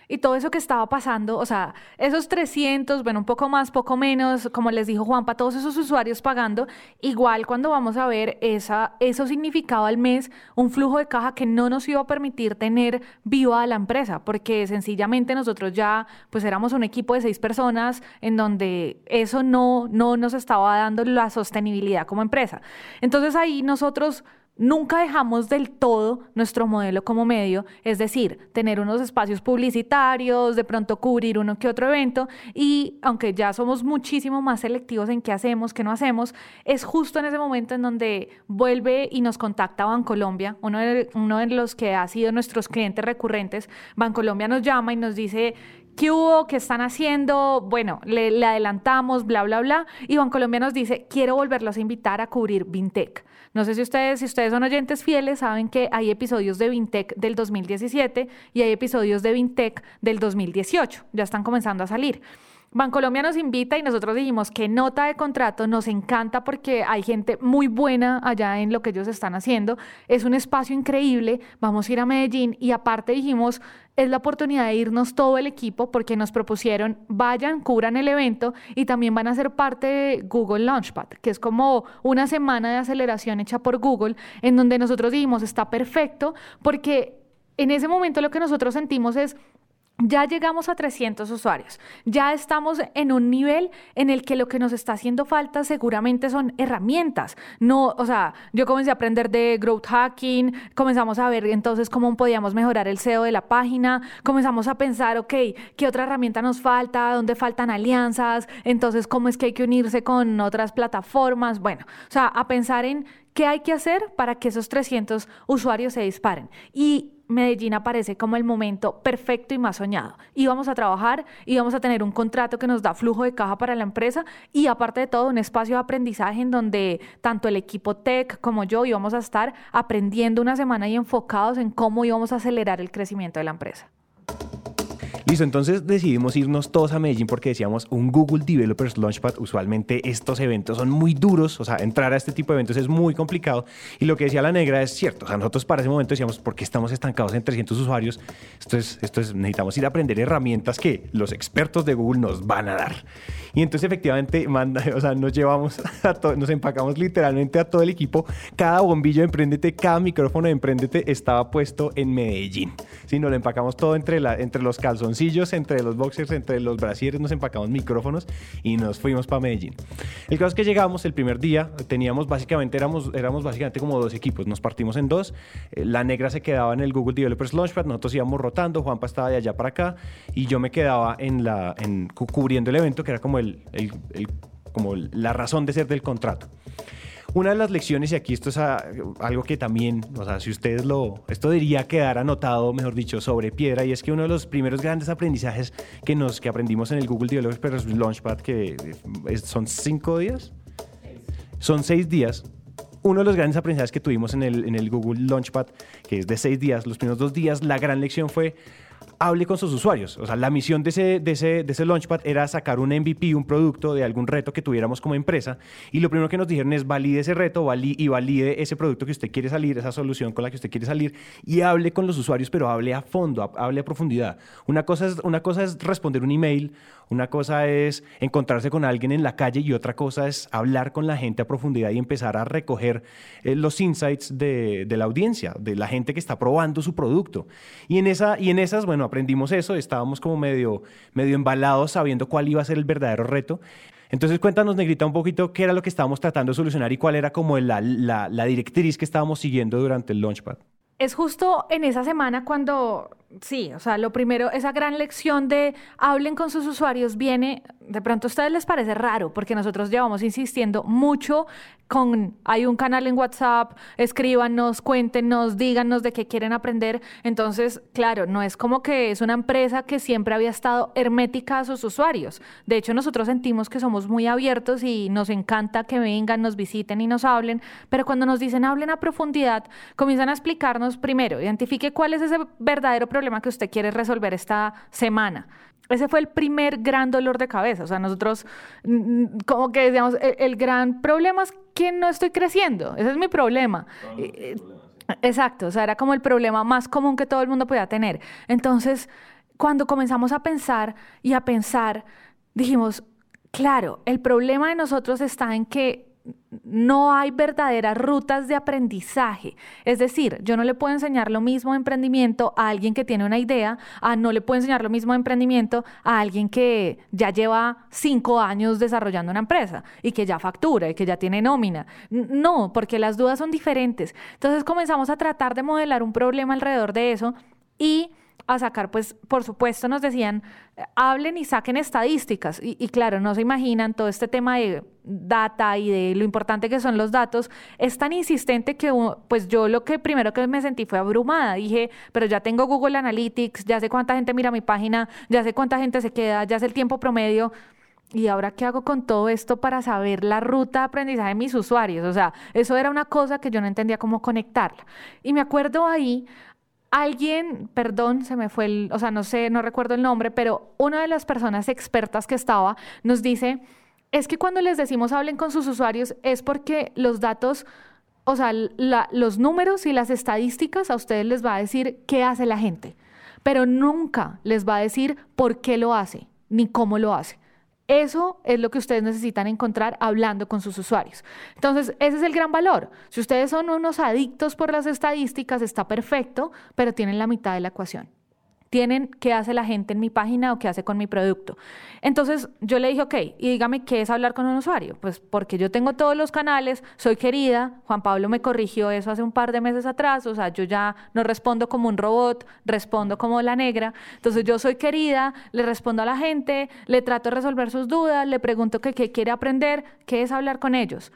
B: y todo eso que estaba pasando, o sea, esos 300, bueno, un poco más, poco menos, como les dijo Juanpa, todos esos usuarios pagando, igual cuando vamos a ver esa, eso significaba al mes un flujo de caja que no nos iba a permitir tener viva a la empresa, porque sencillamente nosotros ya, pues éramos un equipo de seis personas en donde eso no, no nos estaba dando la sostenibilidad como empresa. Entonces ahí nosotros Nunca dejamos del todo nuestro modelo como medio, es decir, tener unos espacios publicitarios, de pronto cubrir uno que otro evento y aunque ya somos muchísimo más selectivos en qué hacemos, qué no hacemos, es justo en ese momento en donde vuelve y nos contacta Bancolombia, uno de, uno de los que ha sido nuestros clientes recurrentes. Bancolombia nos llama y nos dice ¿qué hubo? ¿Qué están haciendo? Bueno, le, adelantamos, bla, bla, bla. Y Bancolombia nos dice, quiero volverlos a invitar a cubrir Vintec. No sé si ustedes, si ustedes son oyentes fieles, saben que hay episodios de Vintec del 2017 y hay episodios de Vintec del 2018. Ya están comenzando a salir. Bancolombia nos invita y nosotros dijimos que nota de contrato nos encanta porque hay gente muy buena allá en lo que ellos están haciendo. Es un espacio increíble, vamos a ir a Medellín y aparte dijimos, es la oportunidad de irnos todo el equipo porque nos propusieron, vayan, cubran el evento y también van a ser parte de Google Launchpad, que es como una semana de aceleración hecha por Google, en donde nosotros dijimos, está perfecto porque en ese momento lo que nosotros sentimos es ya llegamos a 300 usuarios, ya estamos en un nivel en el que lo que nos está haciendo falta seguramente son herramientas. No, o sea, yo comencé a aprender de growth hacking, comenzamos a ver entonces cómo podíamos mejorar el SEO de la página, comenzamos a pensar, ok, ¿qué otra herramienta nos falta? ¿Dónde faltan alianzas? Entonces, ¿cómo es que hay que unirse con otras plataformas? Bueno, o sea, a pensar en qué hay que hacer para que esos 300 usuarios se disparen. Y Medellín aparece como el momento perfecto y más soñado. Íbamos a trabajar, íbamos a tener un contrato que nos da flujo de caja para la empresa y aparte de todo un espacio de aprendizaje en donde tanto el equipo tech como yo íbamos a estar aprendiendo una semana y enfocados en cómo íbamos a acelerar el crecimiento de la empresa.
A: Listo, entonces decidimos irnos todos a Medellín porque decíamos un Google Developers Launchpad. Usualmente estos eventos son muy duros, o sea, entrar a este tipo de eventos es muy complicado. Y lo que decía la negra es cierto, o sea, nosotros para ese momento decíamos, ¿por qué estamos estancados en 300 usuarios? Esto es, necesitamos ir a aprender herramientas que los expertos de Google nos van a dar. Y entonces efectivamente, manda, [LAUGHS] o sea, nos llevamos, a nos empacamos literalmente a todo el equipo. Cada bombillo de Emprendete, cada micrófono de Emprendete estaba puesto en Medellín. Sí, nos lo empacamos todo entre, la, entre los calzones entre los boxers, entre los brasieres, nos empacamos micrófonos y nos fuimos para Medellín. El caso es que llegamos el primer día, teníamos básicamente, éramos, éramos básicamente como dos equipos, nos partimos en dos, eh, la negra se quedaba en el Google Developers Launchpad, nosotros íbamos rotando, Juanpa estaba de allá para acá y yo me quedaba en la, en, cubriendo el evento, que era como, el, el, como la razón de ser del contrato. Una de las lecciones, y aquí esto es algo que también, o sea, si ustedes lo, esto debería quedar anotado, mejor dicho, sobre piedra, y es que uno de los primeros grandes aprendizajes que, nos, que aprendimos en el Google Developers Launchpad, que son cinco días, son seis días, uno de los grandes aprendizajes que tuvimos en el, en el Google Launchpad, que es de seis días, los primeros dos días, la gran lección fue hable con sus usuarios. O sea, la misión de ese, de ese, de ese Launchpad era sacar un MVP, un producto de algún reto que tuviéramos como empresa. Y lo primero que nos dijeron es valide ese reto y valide ese producto que usted quiere salir, esa solución con la que usted quiere salir y hable con los usuarios, pero hable a fondo, hable a profundidad. Una cosa es, una cosa es responder un email, una cosa es encontrarse con alguien en la calle y otra cosa es hablar con la gente a profundidad y empezar a recoger eh, los insights de, la audiencia, de la gente que está probando su producto. Y en, esa, y en esas, bueno, aprendimos eso, estábamos como medio, medio embalados sabiendo cuál iba a ser el verdadero reto. Entonces cuéntanos, Negrita, un poquito qué era lo que estábamos tratando de solucionar y cuál era como la, la directriz que estábamos siguiendo durante el Launchpad.
B: Es justo en esa semana cuando sí, o sea, lo primero, esa gran lección de hablen con sus usuarios viene, de pronto a ustedes les parece raro, porque nosotros llevamos insistiendo mucho con, hay un canal en WhatsApp, escríbanos, cuéntenos, díganos de qué quieren aprender. Entonces, claro, no es como que es una empresa que siempre había estado hermética a sus usuarios. De hecho, nosotros sentimos que somos muy abiertos y nos encanta que vengan, nos visiten y nos hablen, pero cuando nos dicen hablen a profundidad, comienzan a explicarnos primero, identifique cuál es ese verdadero problema problema que usted quiere resolver esta semana. Ese fue el primer gran dolor de cabeza. O sea, nosotros como que decíamos, el, el gran problema es que no estoy creciendo. Ese es mi problema. Exacto, o sea, era como el problema más común que todo el mundo podía tener. Entonces, cuando comenzamos a pensar y a pensar, dijimos, claro, el problema de nosotros está en que no hay verdaderas rutas de aprendizaje. Es decir, yo no le puedo enseñar lo mismo de emprendimiento a alguien que tiene una idea, a no le puedo enseñar lo mismo de emprendimiento a alguien que ya lleva cinco años desarrollando una empresa y que ya factura y que ya tiene nómina. No, porque las dudas son diferentes. Entonces comenzamos a tratar de modelar un problema alrededor de eso y a sacar, pues, por supuesto, nos decían, hablen y saquen estadísticas. Y, claro, no se imaginan todo este tema de data y de lo importante que son los datos. Es tan insistente que, pues, yo lo que primero que me sentí fue abrumada. Dije, pero ya tengo Google Analytics, ya sé cuánta gente mira mi página, ya sé cuánta gente se queda, ya sé el tiempo promedio. ¿Y ahora qué hago con todo esto para saber la ruta de aprendizaje de mis usuarios? O sea, eso era una cosa que yo no entendía cómo conectarla. Y me acuerdo ahí alguien, perdón, se me fue el, o sea, no sé, no recuerdo el nombre, pero una de las personas expertas que estaba nos dice, es que cuando les decimos hablen con sus usuarios es porque los datos, o sea, los números y las estadísticas a ustedes les va a decir qué hace la gente, pero nunca les va a decir por qué lo hace ni cómo lo hace. Eso es lo que ustedes necesitan encontrar hablando con sus usuarios. Entonces, ese es el gran valor. Si ustedes son unos adictos por las estadísticas, está perfecto, pero tienen la mitad de la ecuación tienen qué hace la gente en mi página o qué hace con mi producto. Entonces yo le dije, ok, y dígame qué es hablar con un usuario. Pues porque yo tengo todos los canales, soy querida, Juan Pablo me corrigió eso hace un par de meses atrás, o sea, yo ya no respondo como un robot, respondo como la negra. Entonces yo soy querida, le respondo a la gente, le trato de resolver sus dudas, le pregunto qué quiere aprender, qué es hablar con ellos.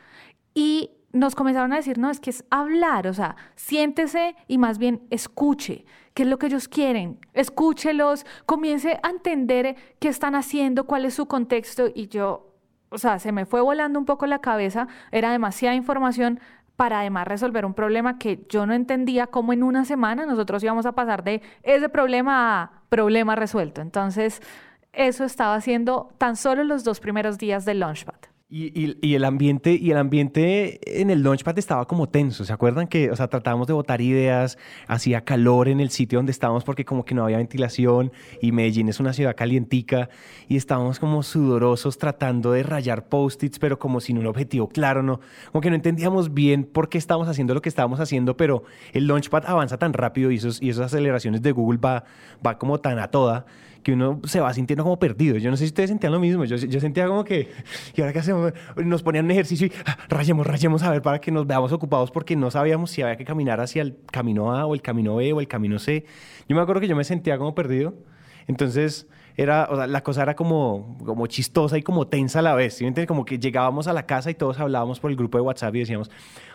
B: Y nos comenzaron a decir, no, es que es hablar, o sea, siéntese y más bien escuche qué es lo que ellos quieren, escúchelos, comience a entender qué están haciendo, cuál es su contexto y yo, o sea, se me fue volando un poco la cabeza, era demasiada información para además resolver un problema que yo no entendía cómo en una semana nosotros íbamos a pasar de ese problema a problema resuelto. Entonces, eso estaba haciendo tan solo los dos primeros días del Launchpad.
A: Y, y, el ambiente, y el ambiente en el Launchpad estaba como tenso. ¿Se acuerdan que, o sea, tratábamos de botar ideas, hacía calor en el sitio donde estábamos porque como que no había ventilación y Medellín es una ciudad calientica y estábamos como sudorosos tratando de rayar post-its, pero como sin un objetivo claro, ¿no? Como que no entendíamos bien por qué estábamos haciendo lo que estábamos haciendo, pero el Launchpad avanza tan rápido y, esos, y esas aceleraciones de Google va, va como tan a toda que uno se va sintiendo como perdido. Yo no sé si ustedes sentían lo mismo. Yo, yo sentía como que, [LAUGHS] ¿y ahora qué hacemos? Nos ponían un ejercicio y ah, rayemos, rayemos a ver para que nos veamos ocupados porque no sabíamos si había que caminar hacia el camino A o el camino B o el camino C. Yo me acuerdo que yo me sentía como perdido. Entonces, era, o sea, la cosa era como, como chistosa y como tensa a la vez. ¿sí? Como que llegábamos a la casa y todos hablábamos por el grupo de WhatsApp y decíamos,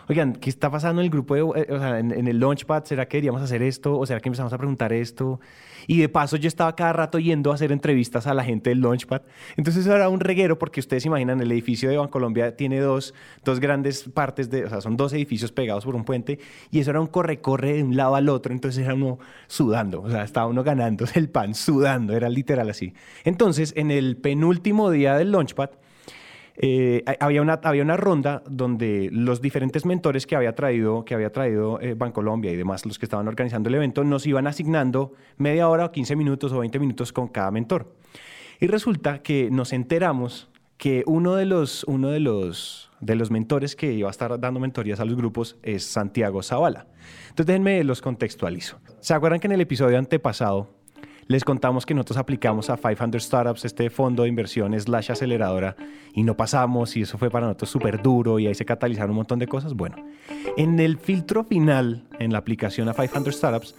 A: oigan, ¿qué está pasando en el grupo, de, eh, o sea, en, en, el Launchpad? ¿Será que deberíamos hacer esto? ¿O será que empezamos a preguntar esto? Y de paso yo estaba cada rato yendo a hacer entrevistas a la gente del Launchpad. Entonces eso era un reguero porque ustedes imaginan, el edificio de Bancolombia tiene dos, dos grandes partes, de, o sea, son dos edificios pegados por un puente y eso era un corre-corre de un lado al otro. Entonces era uno sudando, o sea, estaba uno ganándose el pan, sudando, era literal así. Entonces en el penúltimo día del Launchpad, eh, había, una, había una ronda donde los diferentes mentores que había traído, que había traído eh, Bancolombia y demás, los que estaban organizando el evento, nos iban asignando media hora o 15 minutos o 20 minutos con cada mentor. Y resulta que nos enteramos que uno de los, uno de los, de los mentores que iba a estar dando mentorías a los grupos es Santiago Zavala. Entonces déjenme los contextualizo. ¿Se acuerdan que en el episodio antepasado les contamos que nosotros aplicamos a 500 Startups, este fondo de inversión slash aceleradora, y no pasamos, y eso fue para nosotros súper duro, y ahí se catalizaron un montón de cosas. Bueno, en el filtro final, en la aplicación a 500 Startups,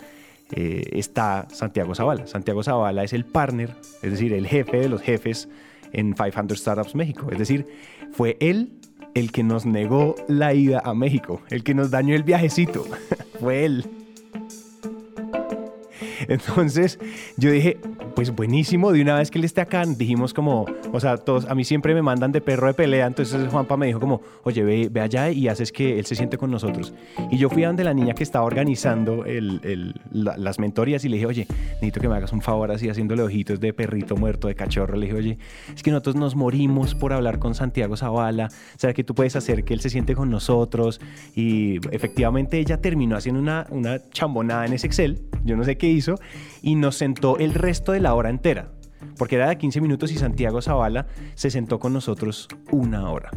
A: eh, está Santiago Zavala. Santiago Zavala es el partner, es decir, el jefe de los jefes en 500 Startups México. Es decir, fue él el que nos negó la ida a México, el que nos dañó el viajecito. [LAUGHS] fue él. Entonces yo dije, pues buenísimo, de una vez que él esté acá, dijimos como, o sea, todos, a mí siempre me mandan de perro de pelea, entonces Juanpa me dijo como, oye, ve, ve allá y haces que él se siente con nosotros. Y yo fui a donde la niña que estaba organizando el, el, las mentorías y le dije, oye, necesito que me hagas un favor así haciéndole ojitos de perrito muerto, de cachorro. Le dije, oye, es que nosotros nos morimos por hablar con Santiago Zavala, sea, que tú puedes hacer que él se siente con nosotros. Y efectivamente ella terminó haciendo una, una chambonada en ese Excel, yo no sé qué hizo, y nos sentó el resto de la hora entera, porque era de 15 minutos y Santiago Zavala se sentó con nosotros una hora.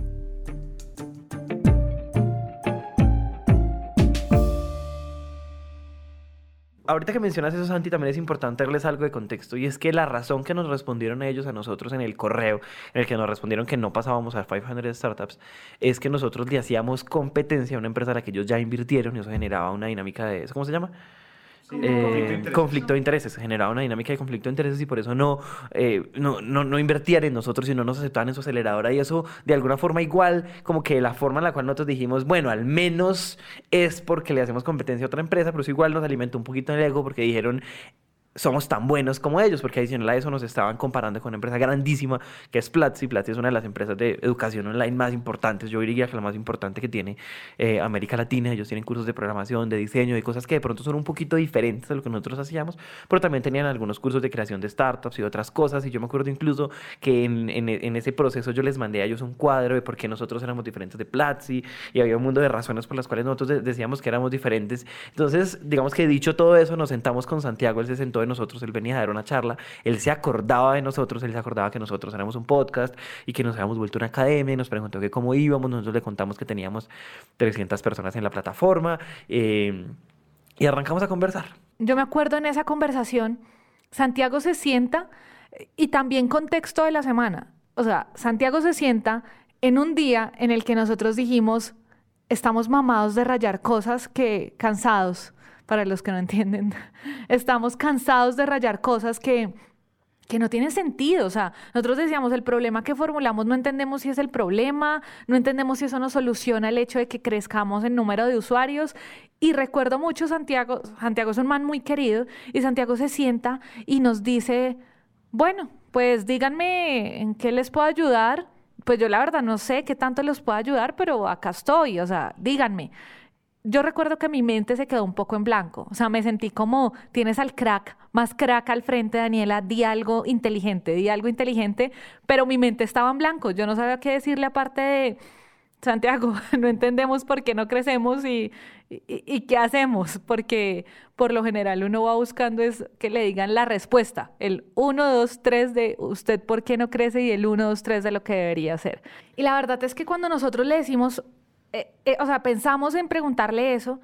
C: ahorita que mencionas eso, Santi, también es importante darles algo de contexto. Y es que la razón que nos respondieron ellos a nosotros en el correo, en el que nos respondieron que no pasábamos a 500 startups, es que nosotros le hacíamos competencia a una empresa a la que ellos ya invirtieron y eso generaba una dinámica de. ¿Cómo se llama? Eh, conflicto, de intereses, generaba una dinámica de conflicto de intereses y por eso no, eh, no, no, no, invertían en nosotros y no nos aceptaban en su aceleradora y eso de alguna forma igual como que la forma en la cual nosotros dijimos, bueno, al menos es porque le hacemos competencia a otra empresa, pero eso igual nos alimentó un poquito el ego porque dijeron, somos tan buenos como ellos, porque adicional a eso nos estaban comparando con una empresa grandísima que es Platzi. Platzi es una de las empresas de educación online más importantes, yo diría que la más importante que tiene eh, América Latina. Ellos tienen cursos de programación, de diseño, y cosas que de pronto son un poquito diferentes de lo que nosotros hacíamos, pero también tenían algunos cursos de creación de startups y otras cosas. Y yo me acuerdo incluso que en, en, en ese proceso yo les mandé a ellos un cuadro de por qué nosotros éramos diferentes de Platzi y había un mundo de razones por las cuales nosotros decíamos que éramos diferentes. Entonces, digamos que dicho todo eso, nos sentamos con Santiago, él se sentó de nosotros, él venía a dar una charla, él se acordaba de nosotros, él se acordaba que nosotros éramos un podcast y que nos habíamos vuelto una academia y nos preguntó que cómo íbamos, nosotros le contamos que teníamos 300 personas en la plataforma eh, y arrancamos a conversar.
B: Yo me acuerdo en esa conversación, Santiago se sienta y también contexto de la semana. O sea, Santiago se sienta en un día en el que nosotros dijimos, estamos mamados de rayar cosas que cansados para los que no entienden. [LAUGHS] Estamos cansados de rayar cosas que, que no tienen sentido. O sea, nosotros decíamos, el problema que formulamos no entendemos si es el problema, no entendemos si eso nos soluciona el hecho de que crezcamos en número de usuarios. Y recuerdo mucho Santiago, Santiago es un man muy querido, y Santiago se sienta y nos dice, bueno, pues díganme en qué les puedo ayudar. Pues yo la verdad no sé qué tanto les puedo ayudar, pero acá estoy, o sea, díganme yo recuerdo que mi mente se quedó un poco en blanco. O sea, me sentí como, tienes al crack, más crack al frente, Daniela, di algo inteligente, di algo inteligente, pero mi mente estaba en blanco. Yo no sabía qué decirle aparte de, Santiago, [LAUGHS] no entendemos por qué no crecemos y, qué hacemos, porque por lo general uno va buscando es que le digan la respuesta, el 1, 2, 3 de usted por qué no crece y el 1, 2, 3 de lo que debería hacer. Y la verdad es que cuando nosotros le decimos eh, eh, o sea, pensamos en preguntarle eso,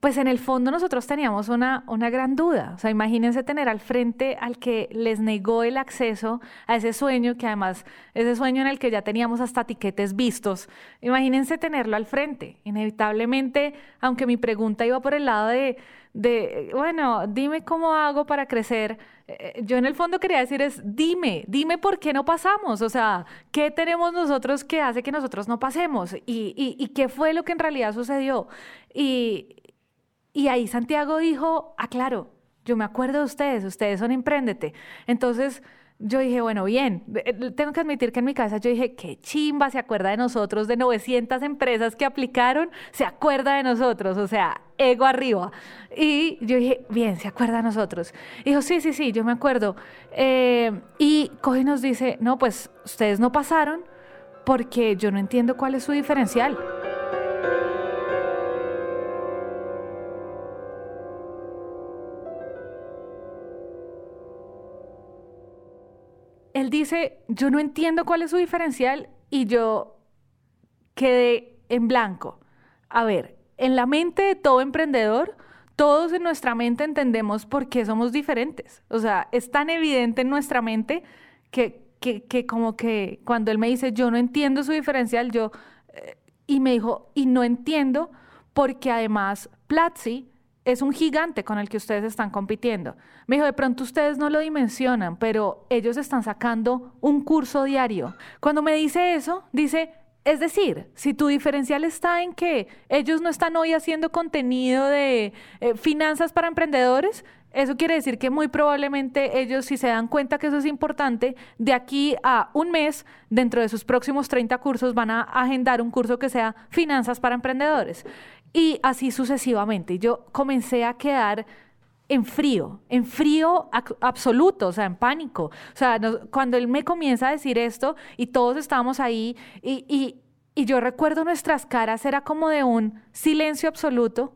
B: pues en el fondo nosotros teníamos una, una gran duda. O sea, imagínense tener al frente al que les negó el acceso a ese sueño, que además, ese sueño en el que ya teníamos hasta tiquetes vistos. Imagínense tenerlo al frente. Inevitablemente, aunque mi pregunta iba por el lado de, de bueno, dime cómo hago para crecer eh, yo en el fondo quería decir es, dime, dime por qué no pasamos, o sea, ¿qué tenemos nosotros que hace que nosotros no pasemos? ¿Y, y, qué fue lo que en realidad sucedió? Y, y ahí Santiago dijo, ah, claro, yo me acuerdo de ustedes, ustedes son Emprendete. Entonces yo dije, bueno, bien, eh, tengo que admitir que en mi cabeza yo dije, qué chimba, se acuerda de nosotros, de 900 empresas que aplicaron, se acuerda de nosotros, o sea, ego arriba. Y yo dije, bien, se acuerda de nosotros. Y dijo, sí, sí, sí, yo me acuerdo. Eh, y coge nos dice, no, pues ustedes no pasaron porque yo no entiendo cuál es su diferencial. Él dice, yo no entiendo cuál es su diferencial y yo quedé en blanco. A ver, en la mente de todo emprendedor, todos en nuestra mente entendemos por qué somos diferentes. O sea, es tan evidente en nuestra mente que, que, como que cuando él me dice, yo no entiendo su diferencial, yo, eh, y me dijo, y no entiendo porque además Platzi es un gigante con el que ustedes están compitiendo. Me dijo, de pronto ustedes no lo dimensionan, pero ellos están sacando un curso diario. Cuando me dice eso, dice, es decir, si tu diferencial está en que ellos no están hoy haciendo contenido de eh, finanzas para emprendedores, eso quiere decir que muy probablemente ellos, si se dan cuenta que eso es importante, de aquí a un mes, dentro de sus próximos 30 cursos, van a agendar un curso que sea finanzas para emprendedores. Y así sucesivamente. Yo comencé a quedar en frío, en frío absoluto, o sea, en pánico. O sea, cuando él me comienza a decir esto y todos estábamos ahí y, y, y, yo recuerdo nuestras caras, era como de un silencio absoluto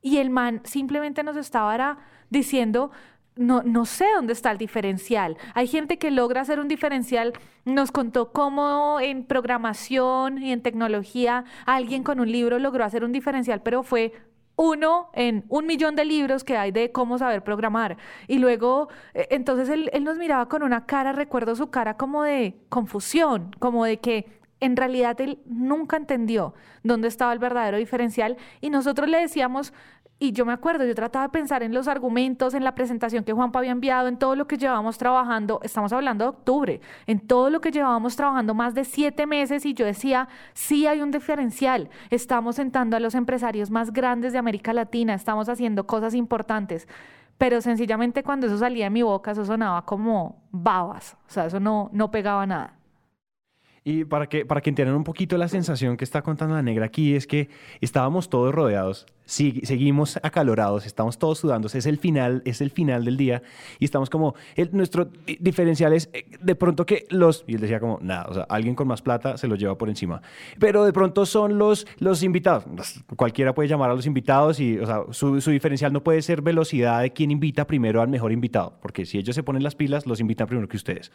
B: y el man simplemente nos estaba diciendo, no, no sé dónde está el diferencial. Hay gente que logra hacer un diferencial. Nos contó cómo en programación y en tecnología alguien con un libro logró hacer un diferencial, pero fue uno en un millón de libros que hay de cómo saber programar. Y luego, e, entonces él, él nos miraba con una cara, recuerdo su cara como de confusión, como de que en realidad él nunca entendió dónde estaba el verdadero diferencial y nosotros le decíamos, y yo me acuerdo, yo trataba de pensar en los argumentos, en la presentación que Juanpa había enviado, en todo lo que llevábamos trabajando, estamos hablando de octubre, en todo lo que llevábamos trabajando más de siete meses y yo decía, sí hay un diferencial, estamos sentando a los empresarios más grandes de América Latina, estamos haciendo cosas importantes, pero sencillamente cuando eso salía de mi boca, eso sonaba como babas, o sea, eso no, no pegaba nada.
A: Y para que, para que entiendan un poquito la sensación que está contando la negra aquí, es que estábamos todos rodeados, seguimos acalorados, estamos todos sudando, es el final, es el final del día y estamos como, el, nuestro diferencial es eh, de pronto que los, y él decía como, nada, o sea, alguien con más plata se los lleva por encima, pero de pronto son los, los invitados, cualquiera puede llamar a los invitados y, o sea, su, su diferencial no puede ser velocidad de quién invita primero al mejor invitado, porque si ellos se ponen las pilas, los invitan primero que ustedes.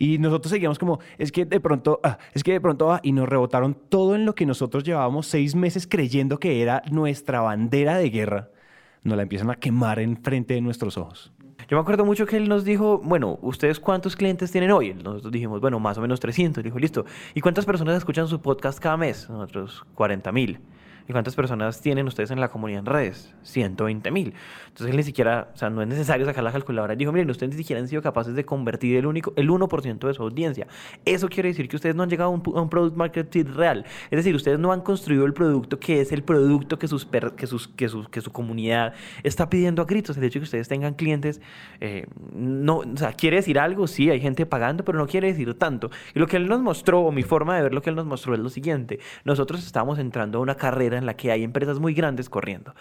A: Y nosotros seguíamos como, es que de pronto, ah, es que de pronto, ah, y nos rebotaron todo en lo que nosotros llevábamos seis meses creyendo que era nuestra bandera de guerra. Nos la empiezan a quemar en frente de nuestros ojos.
C: Yo me acuerdo mucho que él nos dijo, bueno, ¿ustedes cuántos clientes tienen hoy? Nosotros dijimos, bueno, más o menos 300. Dijo, listo. ¿Y cuántas personas escuchan su podcast cada mes? Nosotros, 40 mil. ¿Y cuántas personas tienen ustedes en la comunidad en redes? 120 mil. Entonces él ni siquiera, o sea, no es necesario sacar la calculadora. Dijo, miren, ustedes ni siquiera han sido capaces de convertir el, único, el 1% de su audiencia. Eso quiere decir que ustedes no han llegado a un, a un product market fit real. Es decir, ustedes no han construido el producto que es el producto que, sus, que, sus, que, sus, que su comunidad está pidiendo a gritos. El hecho de que ustedes tengan clientes, eh, no, o sea, quiere decir algo, sí, hay gente pagando, pero no quiere decir tanto. Y lo que él nos mostró, o mi forma de ver lo que él nos mostró es lo siguiente. Nosotros estamos entrando a una carrera en la que hay empresas muy grandes corriendo.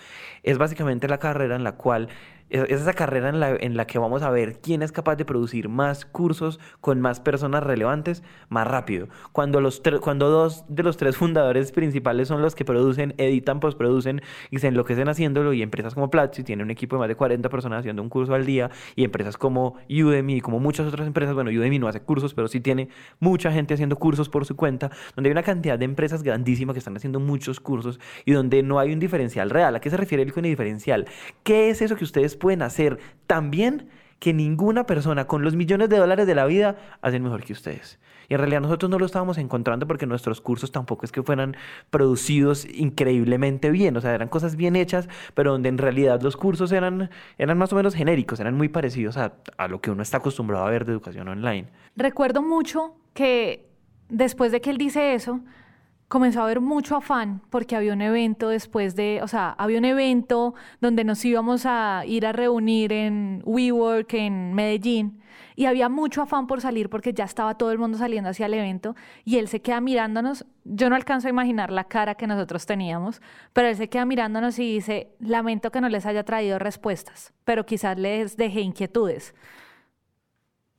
C: Es básicamente la carrera en la cual es esa carrera en la, en la, que vamos a ver quién es capaz de producir más cursos con más personas relevantes más rápido. Cuando, los cuando dos de los tres fundadores principales son los que producen, editan, postproducen y se enloquecen haciéndolo y empresas como Platzi tienen un equipo de más de 40 personas haciendo un curso al día y empresas como Udemy y como muchas otras empresas, bueno, Udemy no hace cursos, pero sí tiene mucha gente haciendo cursos por su cuenta, donde hay una cantidad de empresas grandísimas que están haciendo muchos cursos y donde no hay un diferencial real. ¿A qué se refiere el con diferencial? ¿Qué es eso que ustedes pueden hacer tan bien que ninguna persona con los millones de dólares de la vida hacen mejor que ustedes. Y en realidad nosotros no lo estábamos encontrando porque nuestros cursos tampoco es que fueran producidos increíblemente bien, o sea, eran cosas bien hechas, pero donde en realidad los cursos eran, eran más o menos genéricos, eran muy parecidos a, a lo que uno está acostumbrado a ver de educación online.
B: Recuerdo mucho que después de que él dice eso, comenzó a haber mucho afán porque había un evento después de, o sea, había un evento donde nos íbamos a ir a reunir en WeWork en Medellín y había mucho afán por salir porque ya estaba todo el mundo saliendo hacia el evento y él se queda mirándonos, yo no alcanzo a imaginar la cara que nosotros teníamos, pero él se queda mirándonos y dice, lamento que no les haya traído respuestas, pero quizás les dejé inquietudes.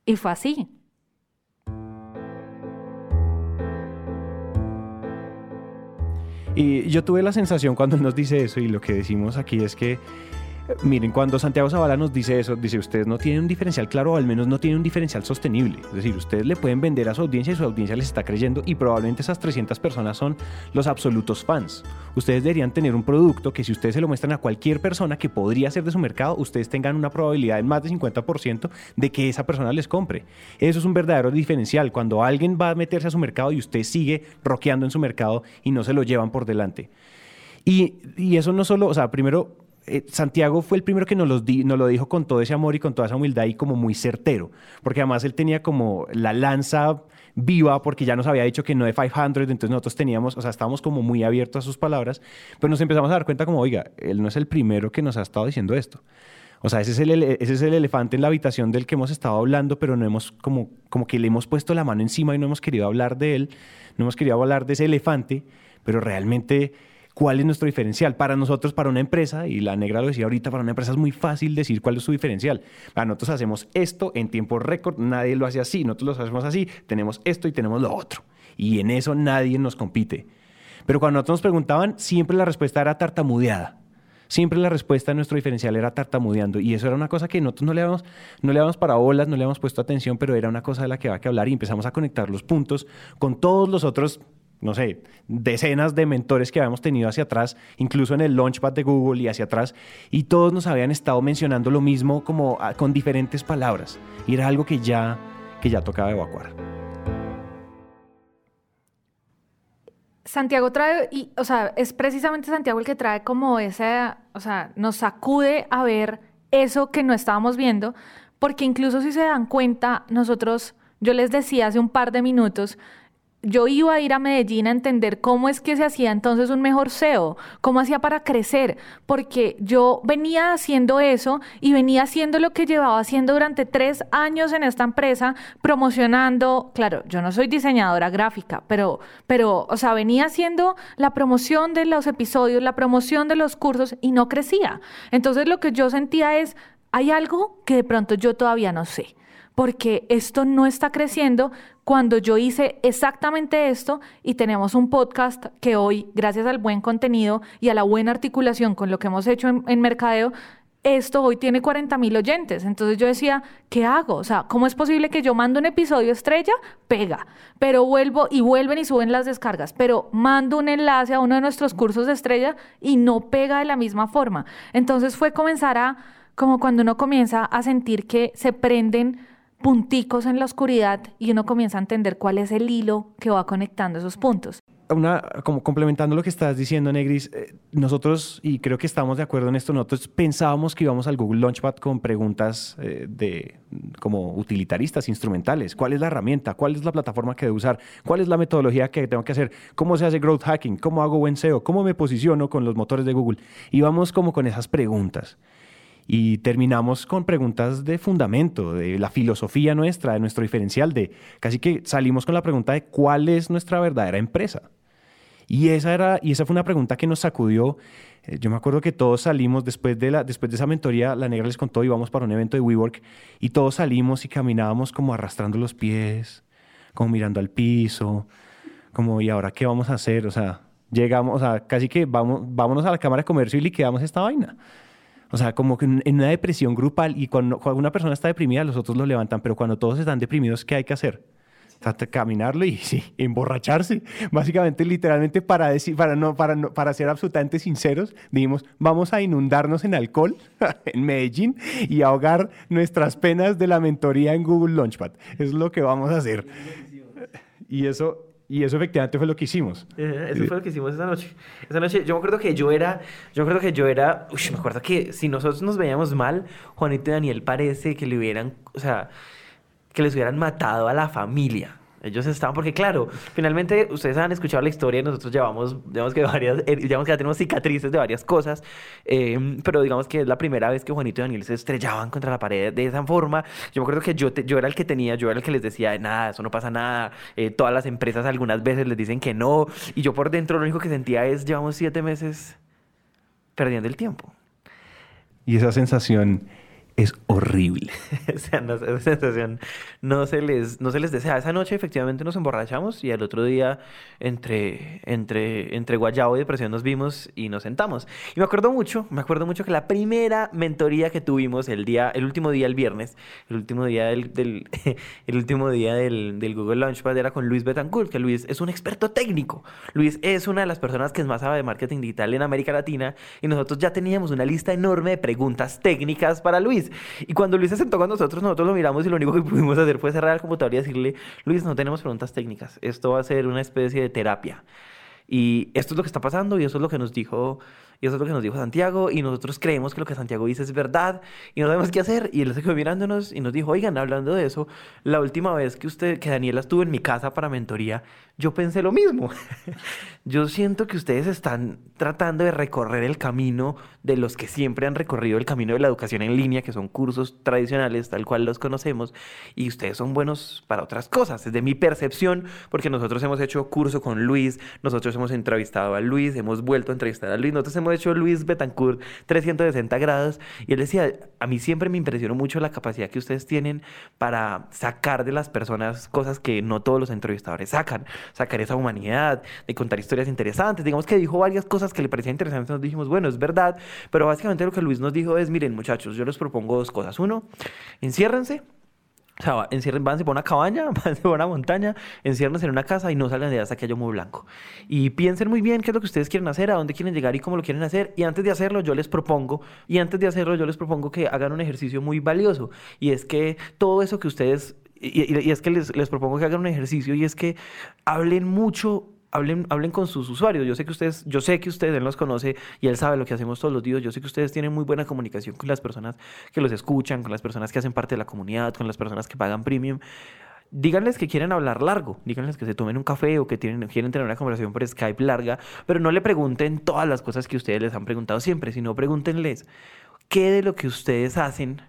B: Y fue así.
A: Y yo tuve la sensación cuando nos dice eso y lo que decimos aquí es que Miren, cuando Santiago Zavala nos dice eso, dice, ustedes no tienen un diferencial claro o al menos no tienen un diferencial sostenible. Es decir, ustedes le pueden vender a su audiencia y su audiencia les está creyendo y probablemente esas 300 personas son los absolutos fans. Ustedes deberían tener un producto que si ustedes se lo muestran a cualquier persona que podría ser de su mercado, ustedes tengan una probabilidad de más de 50% de que esa persona les compre. Eso es un verdadero diferencial. Cuando alguien va a meterse a su mercado y usted sigue roqueando en su mercado y no se lo llevan por delante. Y, y eso no solo, o sea, primero eh, Santiago fue el primero que nos, lo dijo con todo ese amor y con toda esa humildad y como muy certero, porque además él tenía como la lanza viva porque ya nos había dicho que no de 500, entonces nosotros teníamos, o sea, estábamos como muy abiertos a sus palabras, pero nos empezamos a dar cuenta como, oiga, él no es el primero que nos ha estado diciendo esto. O sea, ese es, el, ese es el elefante en la habitación del que hemos estado hablando, pero no hemos, como, como que le hemos puesto la mano encima y no hemos querido hablar de él, no hemos querido hablar de ese elefante, pero realmente cuál es nuestro diferencial. Para nosotros, para una empresa, y la negra lo decía ahorita, para una empresa es muy fácil decir cuál es su diferencial. Para nosotros hacemos esto en tiempo récord, nadie lo hace así, nosotros lo hacemos así, tenemos esto y tenemos lo otro. Y en eso nadie nos compite. Pero cuando nosotros nos preguntaban, siempre la respuesta era tartamudeada. Siempre la respuesta a nuestro diferencial era tartamudeando. Y eso era una cosa que nosotros no le habíamos, no le habíamos parabolas, no le habíamos puesto atención, pero era una cosa de la que había que hablar y empezamos a conectar los puntos con todos los otros no sé, decenas de mentores que habíamos tenido hacia atrás, incluso en el Launchpad de Google y hacia atrás, y todos nos habían estado mencionando lo mismo como ah, con diferentes palabras. Y era algo que ya, que ya tocaba evacuar.
B: Santiago trae, y, o sea, es precisamente Santiago el que trae como ese, o sea, nos sacude a ver eso que no estábamos viendo, porque incluso si se dan cuenta, nosotros, yo les decía hace un par de minutos, yo iba a ir a Medellín a entender cómo es que se hacía entonces un mejor SEO, cómo hacía para crecer, porque yo venía haciendo eso y venía haciendo lo que llevaba haciendo durante tres años en esta empresa, promocionando, claro, yo no soy diseñadora gráfica, pero, pero, o sea, venía haciendo la promoción de los episodios, la promoción de los cursos y no crecía. Entonces lo que yo sentía es, hay algo que de pronto yo todavía no sé porque esto no está creciendo cuando yo hice exactamente esto y tenemos un podcast que hoy, gracias al buen contenido y a la buena articulación con lo que hemos hecho en, mercadeo, esto hoy tiene 40 mil oyentes. Entonces yo decía, ¿qué hago? O sea, ¿cómo es posible que yo mando un episodio estrella? Pega. Pero vuelvo y vuelven y suben las descargas. Pero mando un enlace a uno de nuestros cursos de estrella y no pega de la misma forma. Entonces fue comenzar a, como cuando uno comienza a sentir que se prenden punticos en la oscuridad y uno comienza a entender cuál es el hilo que va conectando esos puntos.
A: Una, como complementando lo que estás diciendo, Negris, eh, nosotros, y creo que estamos de acuerdo en esto, nosotros pensábamos que íbamos al Google Launchpad con preguntas eh, de como utilitaristas, instrumentales. ¿Cuál es la herramienta? ¿Cuál es la plataforma que debo usar? ¿Cuál es la metodología que tengo que hacer? ¿Cómo se hace growth hacking? ¿Cómo hago buen SEO? ¿Cómo me posiciono con los motores de Google? Íbamos como con esas preguntas. Y terminamos con preguntas de fundamento, de la filosofía nuestra, de nuestro diferencial, de casi que salimos con la pregunta de cuál es nuestra verdadera empresa. Y esa, era, y esa fue una pregunta que nos sacudió. Eh, yo me acuerdo que todos salimos después de, la, después de esa mentoría, la negra les contó, íbamos para un evento de WeWork y todos salimos y caminábamos como arrastrando los pies, como mirando al piso, como, ¿y ahora qué vamos a hacer? O sea, llegamos, o sea, casi que vamos, vámonos a la Cámara de Comercio y liquidamos esta vaina. O sea, como que en una depresión grupal y cuando, una persona está deprimida, los otros lo levantan, pero cuando todos están deprimidos, ¿qué hay que hacer? caminarlo y [LAUGHS] sí, emborracharse. Básicamente, literalmente, para, decir, para, no, para, no, para ser absolutamente sinceros, dijimos, vamos a inundarnos en alcohol [LAUGHS] en Medellín y ahogar nuestras penas de la mentoría en Google Launchpad. Es lo que vamos a hacer. Y eso, y eso efectivamente fue lo que hicimos.
C: eso fue lo que hicimos esa noche. Esa noche, yo me acuerdo que yo era, yo creo que yo era, uy, me acuerdo que si nosotros nos veíamos mal, Juanito y Daniel parece que le hubieran, o sea, que les hubieran matado a la familia. Ellos estaban, porque claro, finalmente ustedes han escuchado la historia, nosotros llevamos, digamos que [LAUGHS] varias, eh, digamos que ya tenemos cicatrices de varias cosas, em, pero digamos que es la primera vez que Juanito y Daniel se estrellaban contra la pared de esa forma. Yo me acuerdo que yo, yo era el que tenía, yo era el que les decía, nada, eso no pasa nada, eh, todas las empresas algunas veces les dicen que no, y yo por dentro lo único que sentía es, llevamos siete meses perdiendo el tiempo.
A: Y esa sensación es horrible. [LAUGHS]
C: esa sensación no se, les, no se les desea. Esa noche efectivamente nos emborrachamos y al otro día entre, entre, entre Guayabo y Depresión nos vimos y nos sentamos. Y me acuerdo mucho, me acuerdo mucho que la primera mentoría que tuvimos el día, el último día el viernes, el último día del, del [LAUGHS] el último día del, del, Google Launchpad era con Luis Betancourt, que Luis es un experto técnico. Luis es una de las personas que más sabe de marketing digital en América Latina y nosotros ya teníamos una lista enorme de preguntas técnicas para Luis. Y cuando Luis se sentó con nosotros, nosotros lo miramos y lo único que [LAUGHS] pudimos hacer fue cerrar el computador y decirle, Luis, no tenemos preguntas técnicas, esto va a ser una especie de terapia. Y esto es lo que está pasando y eso es lo que nos dijo y eso es lo que nos dijo Santiago y nosotros creemos que lo que Santiago dice es verdad y no sabemos qué hacer. Y él se quedó mirándonos y nos dijo, oigan, hablando de eso, la última vez que usted, que Daniela estuvo en mi casa para mentoría, yo pensé lo mismo. [LAUGHS] yo siento que ustedes están tratando de recorrer el camino de los que siempre han recorrido el camino de la educación en línea, que son cursos tradicionales, tal cual los conocemos, y ustedes son buenos para otras cosas, desde mi percepción, porque nosotros hemos hecho curso con Luis, nosotros hemos entrevistado a Luis, hemos vuelto a entrevistar a Luis, nosotros hemos hecho Luis Betancourt 360 grados y él decía, a mí siempre me impresionó mucho la capacidad que ustedes tienen para sacar de las personas cosas que no todos los entrevistadores sacan, sacar esa humanidad, de contar historias interesantes, digamos que dijo varias cosas que le parecían interesantes, nos dijimos, bueno, es verdad, pero básicamente lo que Luis nos dijo es, miren muchachos, yo les propongo dos cosas, uno, enciérrense, o sea, encierren, váyanse por una cabaña, [LAUGHS] váyanse por una montaña, enciérrense en una casa y no salgan de ahí hasta que haya humo blanco. Y piensen muy bien qué es lo que ustedes quieren hacer, a dónde quieren llegar y cómo lo quieren hacer. Y antes de hacerlo, yo les propongo, y antes de hacerlo, yo les propongo que hagan un ejercicio muy valioso. Y es que todo eso que ustedes, y, y es que les, les propongo que hagan un ejercicio, y es que hablen mucho hablen, hablen con sus usuarios. Yo sé que ustedes, yo sé que ustedes, él los conoce y él sabe lo que hacemos todos los días. Yo sé que ustedes tienen muy buena comunicación con las personas que los escuchan, con las personas que hacen parte de la comunidad, con las personas que pagan premium. díganles que quieren hablar largo, díganles que se tomen un café o que quieren tener una conversación por Skype larga, pero no le pregunten todas las cosas que ustedes les han preguntado siempre, sino pregúntenles qué de lo que ustedes hacen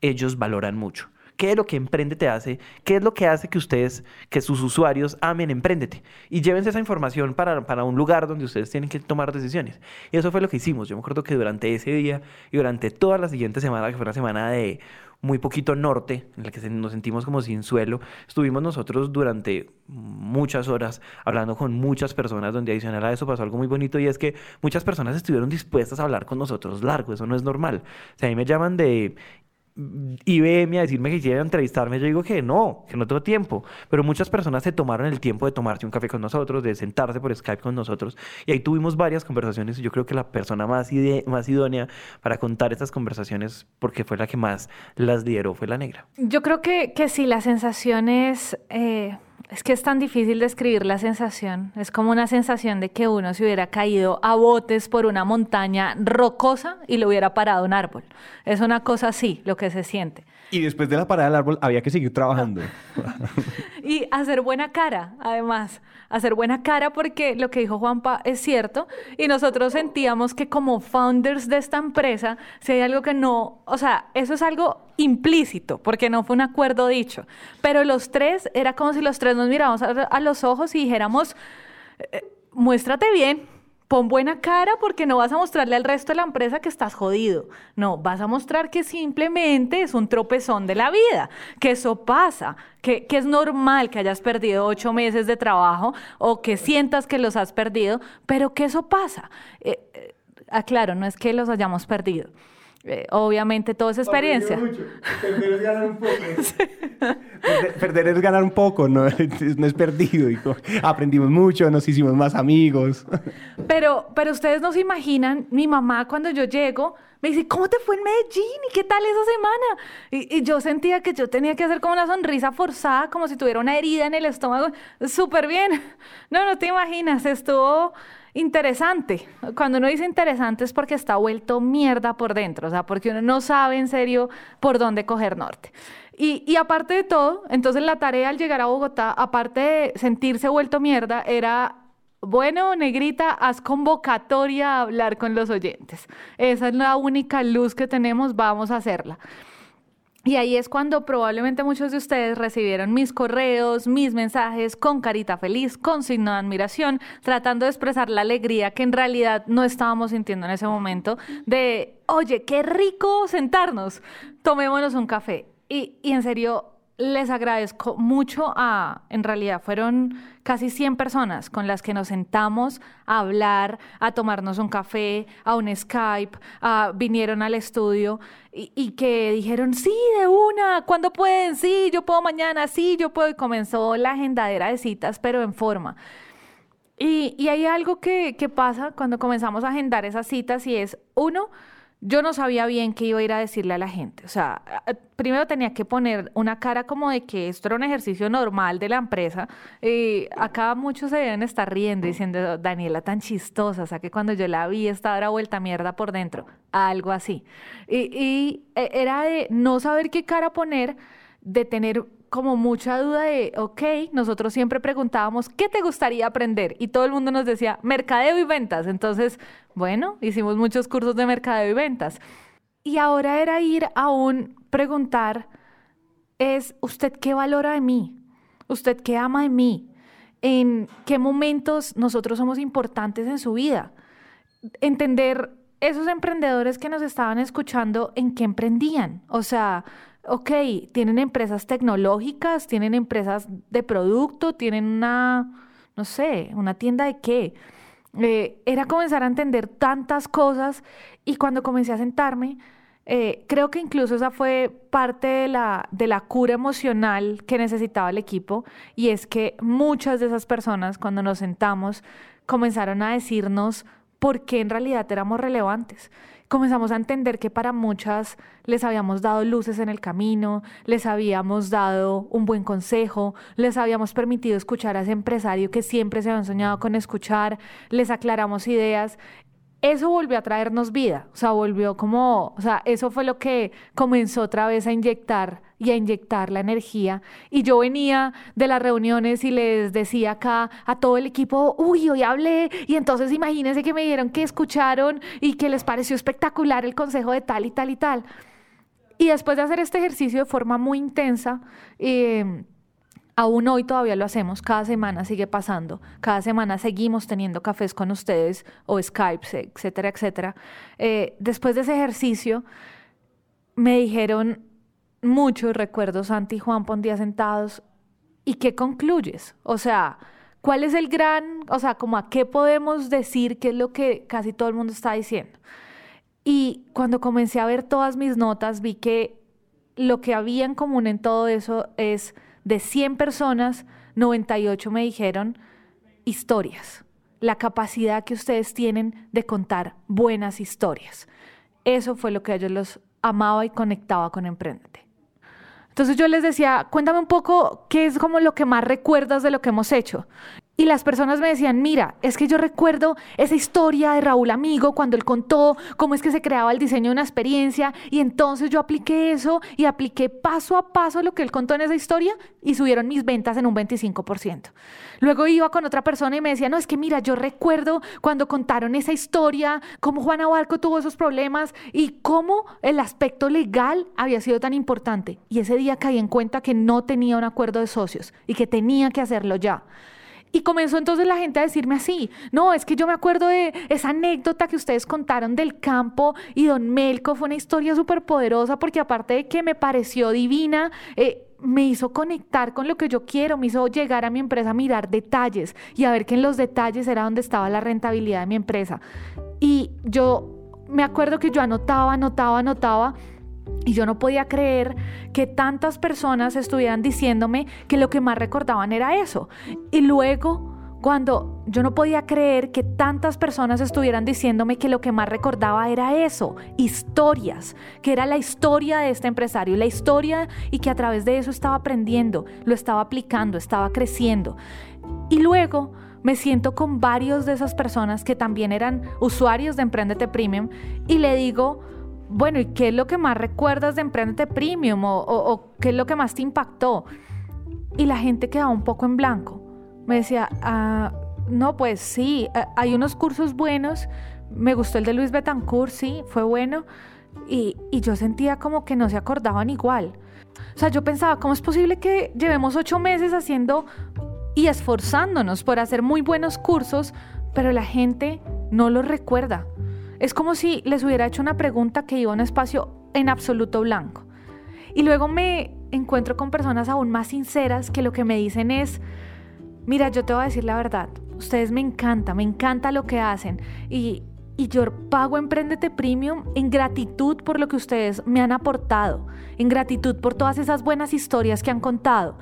C: ellos valoran mucho. ¿Qué es lo que Emprendete hace? ¿Qué es lo que hace que ustedes, que sus usuarios amen Emprendete? Y llévense esa información para, para un lugar donde ustedes tienen que tomar decisiones. Y eso fue lo que hicimos. Yo me acuerdo que durante ese día y durante toda la siguiente semana, que fue una semana de muy poquito norte, en la que nos sentimos como sin suelo, estuvimos nosotros durante muchas horas hablando con muchas personas, donde adicional a eso pasó algo muy bonito y es que muchas personas estuvieron dispuestas a hablar con nosotros largo, eso no es normal. O sea, a mí me llaman de IBM a decirme que quieren entrevistarme, yo digo que no, que no tengo tiempo. Pero muchas personas se tomaron el tiempo de tomarse un café con nosotros, de sentarse por Skype con nosotros. Y ahí tuvimos varias conversaciones y yo creo que la persona más, más idónea para contar estas conversaciones, porque fue la que más las lideró, fue la negra.
B: Yo creo que, que sí, la sensación es... Eh, es que es tan difícil describir la sensación. Es como una sensación de que uno se hubiera caído a botes por una montaña rocosa y lo hubiera parado un árbol. Es una cosa así lo que se siente.
A: Y después de la parada del árbol había que seguir trabajando. [LAUGHS]
B: y hacer buena cara, además. Hacer buena cara porque lo que dijo Juanpa es cierto. Y nosotros sentíamos que como founders de esta empresa, si hay algo que no, o sea, eso es algo implícito, porque no fue un acuerdo dicho. Pero los tres, era como si los tres nos miráramos a, los ojos y dijéramos, eh, muéstrate bien, pon buena cara porque no vas a mostrarle al resto de la empresa que estás jodido. No, vas a mostrar que simplemente es un tropezón de la vida, que eso pasa, que, es normal que hayas perdido ocho meses de trabajo o que sientas que los has perdido, pero que eso pasa. Eh, eh, aclaro, no es que los hayamos perdido. Eh, obviamente todo es experiencia.
A: Perder es ganar un poco. [LAUGHS] perder, es ganar un poco, no, [LAUGHS] es perdido. aprendimos mucho, nos hicimos más amigos.
B: Pero, pero ustedes no se imaginan, mi mamá cuando yo llego me dice, ¿cómo te fue en Medellín? ¿Y qué tal esa semana? Y, y yo sentía que yo tenía que hacer como una sonrisa forzada, como si tuviera una herida en el estómago. Súper bien. No, no te imaginas, estuvo interesante. Cuando uno dice interesante es porque está vuelto mierda por dentro, o sea, porque uno no sabe en serio por dónde coger norte. Y, y, aparte de todo, entonces la tarea al llegar a Bogotá, aparte de sentirse vuelto mierda, era, bueno, negrita, haz convocatoria a hablar con los oyentes. Esa es la única luz que tenemos, vamos a hacerla. Y ahí es cuando probablemente muchos de ustedes recibieron mis correos, mis mensajes con carita feliz, con signo de admiración, tratando de expresar la alegría que en realidad no estábamos sintiendo en ese momento de, oye, qué rico sentarnos, tomémonos un café. Y, y en serio, les agradezco mucho a, en realidad fueron casi 100 personas con las que nos sentamos a hablar, a tomarnos un café, a un Skype, vinieron al estudio y, que dijeron, sí, de una, ¿cuándo pueden? Sí, yo puedo mañana, sí, yo puedo. Y comenzó la agendadera de citas, pero en forma. Y, y hay algo que, que pasa cuando comenzamos a agendar esas citas y es, uno, yo no sabía bien qué iba a ir a decirle a la gente. O sea, primero tenía que poner una cara como de que esto era un ejercicio normal de la empresa. Y acá muchos se deben estar riendo diciendo, Daniela tan chistosa, o sea que cuando yo la vi estaba era vuelta mierda por dentro. Algo así. Y, y e, era de no saber qué cara poner, de tener como mucha duda de, ok, nosotros siempre preguntábamos, ¿qué te gustaría aprender? Y todo el mundo nos decía, mercadeo y ventas. Entonces, bueno, hicimos muchos cursos de mercadeo y ventas. Y ahora era ir a un preguntar, es, ¿usted qué valora de mí? ¿Usted qué ama de mí? ¿En qué momentos nosotros somos importantes en su vida? Entender esos emprendedores que nos estaban escuchando, ¿en qué emprendían? O sea, ok, tienen empresas tecnológicas, tienen empresas de producto, tienen una, no sé, una tienda de qué. Eh, era comenzar a entender tantas cosas y cuando comencé a sentarme, eh, creo que incluso esa fue parte de la, de la cura emocional que necesitaba el equipo. Y es que muchas de esas personas cuando nos sentamos comenzaron a decirnos por qué en realidad éramos relevantes comenzamos a entender que para muchas les habíamos dado luces en el camino, les habíamos dado un buen consejo, les habíamos permitido escuchar a ese empresario que siempre se habían soñado con escuchar, les aclaramos ideas eso volvió a traernos vida, o sea, volvió como, o sea, eso fue lo que comenzó otra vez a inyectar y a inyectar la energía. Y yo venía de las reuniones y les decía acá a todo el equipo, uy, hoy hablé, y entonces imagínense que me dijeron que escucharon y que les pareció espectacular el consejo de tal y tal y tal. Y después de hacer este ejercicio de forma muy intensa, eh, Aún hoy todavía lo hacemos, cada semana sigue pasando, cada semana seguimos teniendo cafés con ustedes o Skypes, etcétera, etcétera. Eh, después de ese ejercicio me dijeron muchos recuerdos, Santi y Juan, por día sentados, ¿y qué concluyes? O sea, ¿cuál es el gran, o sea, como a qué podemos decir qué es lo que casi todo el mundo está diciendo? Y cuando comencé a ver todas mis notas, vi que lo que había en común en todo eso es de 100 personas, 98 me dijeron historias, la capacidad que ustedes tienen de contar buenas historias. Eso fue lo que ellos los amaba y conectaba con Emprendete. Entonces yo les decía, cuéntame un poco qué es como lo que más recuerdas de lo que hemos hecho. Y las personas me decían, mira, es que yo recuerdo esa historia de Raúl Amigo cuando él contó cómo es que se creaba el diseño de una experiencia y entonces yo apliqué eso y apliqué paso a paso lo que él contó en esa historia y subieron mis ventas en un 25%. Luego iba con otra persona y me decía, no, es que mira, yo recuerdo cuando contaron esa historia, cómo Juana Barco tuvo esos problemas y cómo el aspecto legal había sido tan importante. Y ese día caí en cuenta que no tenía un acuerdo de socios y que tenía que hacerlo ya. Y comenzó entonces la gente a decirme así, no, es que yo me acuerdo de esa anécdota que ustedes contaron del campo y don Melco fue una historia súper poderosa porque aparte de que me pareció divina, eh, me hizo conectar con lo que yo quiero, me hizo llegar a mi empresa a mirar detalles y a ver que en los detalles era donde estaba la rentabilidad de mi empresa. Y yo me acuerdo que yo anotaba, anotaba, anotaba y yo no podía creer que tantas personas estuvieran diciéndome que lo que más recordaban era eso. Y luego, cuando yo no podía creer que tantas personas estuvieran diciéndome que lo que más recordaba era eso, historias, que era la historia de este empresario, la historia y que a través de eso estaba aprendiendo, lo estaba aplicando, estaba creciendo. Y luego me siento con varios de esas personas que también eran usuarios de Emprendete Premium y le digo, bueno, ¿y qué es lo que más recuerdas de Emprendete Premium? O, qué es lo que más te impactó? Y la gente quedaba un poco en blanco. Me decía, ah, no, pues sí, eh, hay unos cursos buenos. Me gustó el de Luis Betancourt, sí, fue bueno. Y, y yo sentía como que no se acordaban igual. O sea, yo pensaba, ¿cómo es posible que llevemos ocho meses haciendo y esforzándonos por hacer muy buenos cursos, pero la gente no los recuerda? Es como si les hubiera hecho una pregunta que iba a un espacio en absoluto blanco. Y luego me encuentro con personas aún más sinceras que lo que me dicen es, mira, yo te voy a decir la verdad, ustedes me encanta, me encanta lo que hacen y, y yo pago Emprendete Premium en gratitud por lo que ustedes me han aportado, en gratitud por todas esas buenas historias que han contado,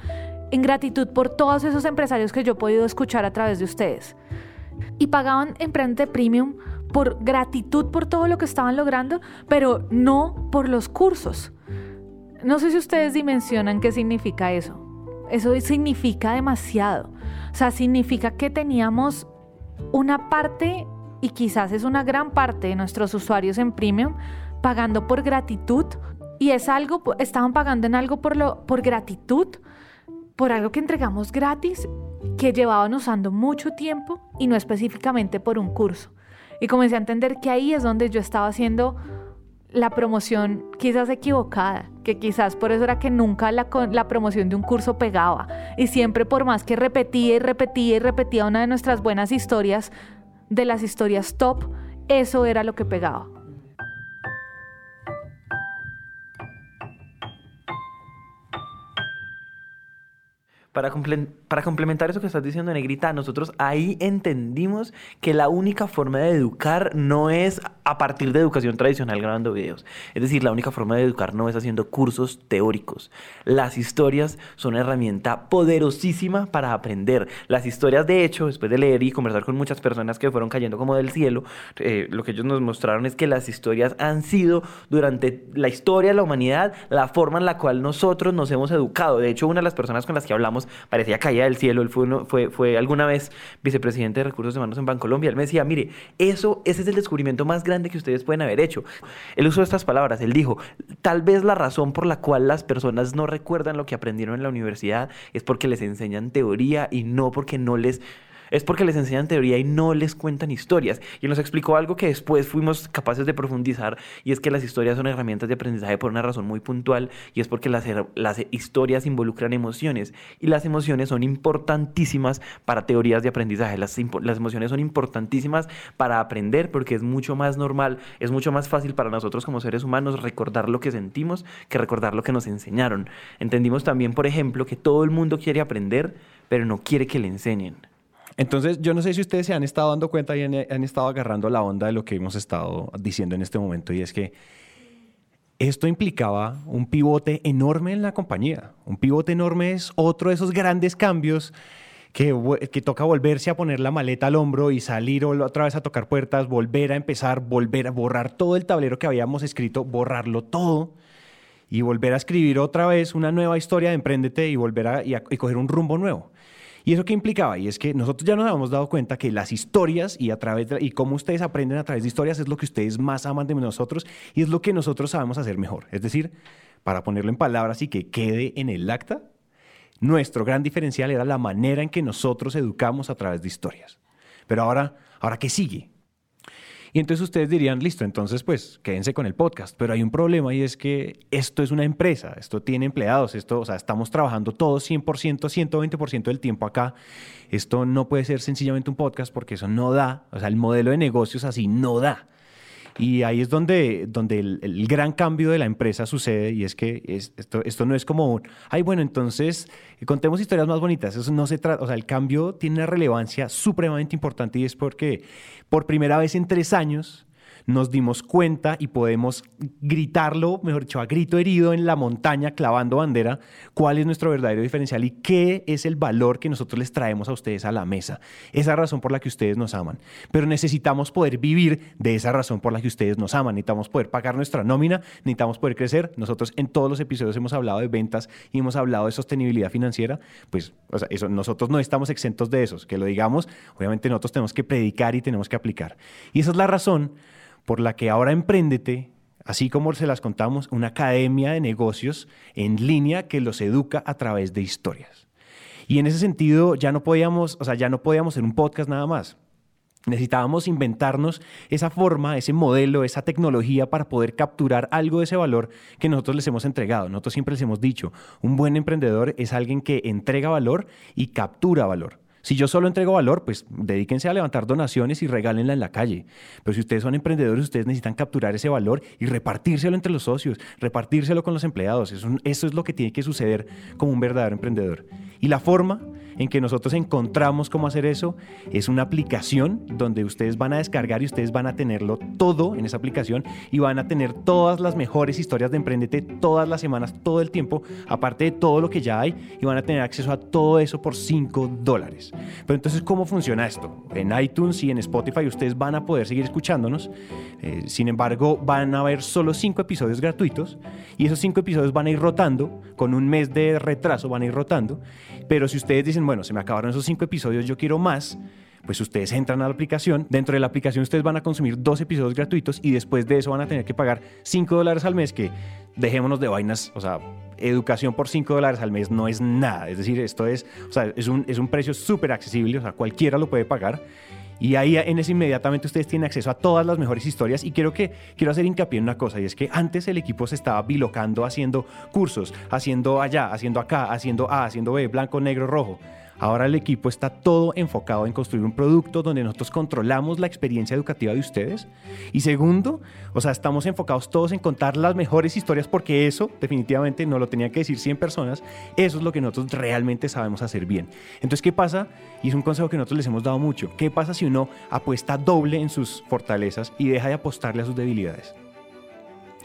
B: en gratitud por todos esos empresarios que yo he podido escuchar a través de ustedes. Y pagaban Emprendete Premium por gratitud por todo lo que estaban logrando, pero no por los cursos. No sé si ustedes dimensionan qué significa eso. Eso significa demasiado. O sea, significa que teníamos una parte, y quizás es una gran parte de nuestros usuarios en premium, pagando por gratitud. Y es algo, estaban pagando en algo por, lo, por gratitud, por algo que entregamos gratis, que llevaban usando mucho tiempo y no específicamente por un curso. Y comencé a entender que ahí es donde yo estaba haciendo la promoción quizás equivocada, que quizás por eso era que nunca la, la, promoción de un curso pegaba. Y siempre por más que repetía y repetía y repetía una de nuestras buenas historias, de las historias top, eso era lo que pegaba.
C: Para, para, complementar eso que estás diciendo, Negrita, nosotros ahí entendimos que la única forma de educar no es a partir de educación tradicional grabando videos. Es decir, la única forma de educar no es haciendo cursos teóricos. Las historias son una herramienta poderosísima para aprender. Las historias, de hecho, después de leer y conversar con muchas personas que fueron cayendo como del cielo, eh, lo que ellos nos mostraron es que las historias han sido durante la historia de la humanidad la forma en la cual nosotros nos hemos educado. De hecho, una de las personas con las que hablamos parecía caída del cielo. Él fue, fue, fue alguna vez vicepresidente de Recursos Humanos en Bancolombia. Él me decía, mire, eso, ese es el descubrimiento más grande que ustedes pueden haber hecho. Él usó estas palabras, él dijo, tal vez la razón por la cual las personas no recuerdan lo que aprendieron en la universidad es porque les enseñan teoría y no porque no les es porque les enseñan teoría y no les cuentan historias. Y nos explicó algo que después fuimos capaces de profundizar y es que las historias son herramientas de aprendizaje por una razón muy puntual y es porque las, historias involucran emociones y las emociones son importantísimas para teorías de aprendizaje. Las emociones son importantísimas para aprender porque es mucho más normal, es mucho más fácil para nosotros como seres humanos recordar lo que sentimos que recordar lo que nos enseñaron. Entendimos también, por ejemplo, que todo el mundo quiere aprender, pero no quiere que le enseñen.
A: Entonces, yo no sé si ustedes se han estado dando cuenta y han, estado agarrando la onda de lo que hemos estado diciendo en este momento, y es que esto implicaba un pivote enorme en la compañía. Un pivote enorme es otro de esos grandes cambios que, toca volverse a poner la maleta al hombro y salir otra vez a tocar puertas, volver a empezar, volver a borrar todo el tablero que habíamos escrito, borrarlo todo y volver a escribir otra vez una nueva historia de Emprendete y volver a y coger un rumbo nuevo. ¿Y eso qué implicaba? Y es que nosotros ya nos habíamos dado cuenta que las historias y a través y cómo ustedes aprenden a través de historias es lo que ustedes más aman de nosotros y es lo que nosotros sabemos hacer mejor. Es decir, para ponerlo en palabras y que quede en el acta, nuestro gran diferencial era la manera en que nosotros educamos a través de historias. Pero ahora, ¿ahora qué sigue? Y entonces ustedes dirían, listo, entonces pues quédense con el podcast. Pero hay un problema y es que esto es una empresa, esto tiene empleados, esto, o sea, estamos trabajando todos 100%, 120% del tiempo acá. Esto no puede ser sencillamente un podcast porque eso no da, o sea, el modelo de negocios así no da. Y ahí es donde, donde el, gran cambio de la empresa sucede y es que esto, esto no es como ay, bueno, entonces contemos historias más bonitas. Eso no se trata, o sea, el cambio tiene una relevancia supremamente importante y es porque por primera vez en tres años nos dimos cuenta y podemos gritarlo, mejor dicho, a grito herido en la montaña clavando bandera, cuál es nuestro verdadero diferencial y qué es el valor que nosotros les traemos a ustedes a la mesa. Esa razón por la que ustedes nos aman. Pero necesitamos poder vivir de esa razón por la que ustedes nos aman. Necesitamos poder pagar nuestra nómina, necesitamos poder crecer. Nosotros en todos los episodios hemos hablado de ventas y hemos hablado de sostenibilidad financiera. Pues eso, nosotros no estamos exentos de esos. Que lo digamos, obviamente nosotros tenemos que predicar y tenemos que aplicar. Y esa es la razón por la que ahora Emprendete, así como se las contamos, una academia de negocios en línea que los educa a través de historias. Y en ese sentido ya no podíamos, o sea, ya no podíamos hacer un podcast nada más. Necesitábamos inventarnos esa forma, ese modelo, esa tecnología para poder capturar algo de ese valor que nosotros les hemos entregado. Nosotros siempre les hemos dicho, un buen emprendedor es alguien que entrega valor y captura valor. Si yo solo entrego valor, pues dedíquense a levantar donaciones y regálenla en la calle. Pero si ustedes son emprendedores, ustedes necesitan capturar ese valor y repartírselo entre los socios, repartírselo con los empleados. Eso, eso es lo que tiene que suceder como un verdadero emprendedor. Y la forma en que nosotros encontramos cómo hacer eso es una aplicación donde ustedes van a descargar y ustedes van a tenerlo todo en esa aplicación y van a tener todas las mejores historias de Emprendete todas las semanas, todo el tiempo, aparte de todo lo que ya hay y van a tener acceso a todo eso por 5 dólares. Pero entonces, ¿cómo funciona esto? En iTunes y en Spotify ustedes van a poder seguir escuchándonos. Eh, sin embargo, van a haber solo 5 episodios gratuitos y esos 5 episodios van a ir rotando, con un mes de retraso van a ir rotando. Pero si ustedes dicen, bueno, se me acabaron esos cinco episodios, yo quiero más, pues ustedes entran a la aplicación, dentro de la aplicación ustedes van a consumir dos episodios gratuitos y después de eso van a tener que pagar 5 dólares al mes, que dejémonos de vainas, o sea, educación por 5 dólares al mes no es nada, es decir, esto es, o sea, es un, es un precio súper accesible, o sea, cualquiera lo puede pagar. Y ahí en ese inmediatamente ustedes tienen acceso a todas las mejores historias. Y quiero, que, quiero hacer hincapié en una cosa, y es que antes el equipo se estaba bilocando haciendo cursos, haciendo allá, haciendo acá, haciendo A, haciendo B, blanco, negro, rojo. Ahora el equipo está todo enfocado en construir un producto donde nosotros controlamos la experiencia educativa de ustedes. Y segundo, o sea, estamos enfocados todos en contar las mejores historias porque eso definitivamente no lo tenía que decir 100 personas. Eso es lo que nosotros realmente sabemos hacer bien. Entonces, ¿qué pasa? Y es un consejo que nosotros les hemos dado mucho. ¿Qué pasa si uno apuesta doble en sus fortalezas y deja de apostarle a sus debilidades?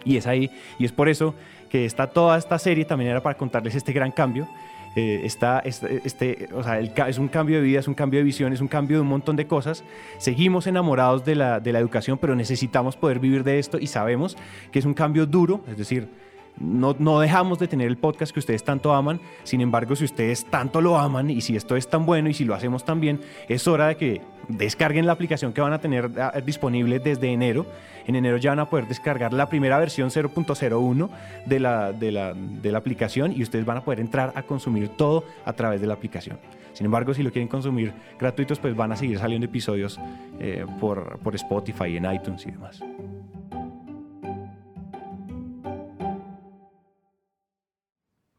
A: Y es ahí, y es por eso que está toda esta serie también era para contarles este gran cambio eh, está, este, o sea, es un cambio de vida, es un cambio de visión, es un cambio de un montón de cosas. Seguimos enamorados de la, de la educación, pero necesitamos poder vivir de esto y sabemos que es un cambio duro, es decir, no, no, dejamos de tener el podcast que ustedes tanto aman. Sin embargo, si ustedes tanto lo aman y si esto es tan bueno y si lo hacemos tan bien, es hora de que descarguen la aplicación que van a tener ah, disponible desde enero. En enero ya van a poder descargar la primera versión 0.01 de la, de, la, de la aplicación y ustedes van a poder entrar a consumir todo a través de la aplicación. Sin embargo, si lo quieren consumir gratuitos, pues van a seguir saliendo episodios eh, por, por Spotify, en iTunes y demás.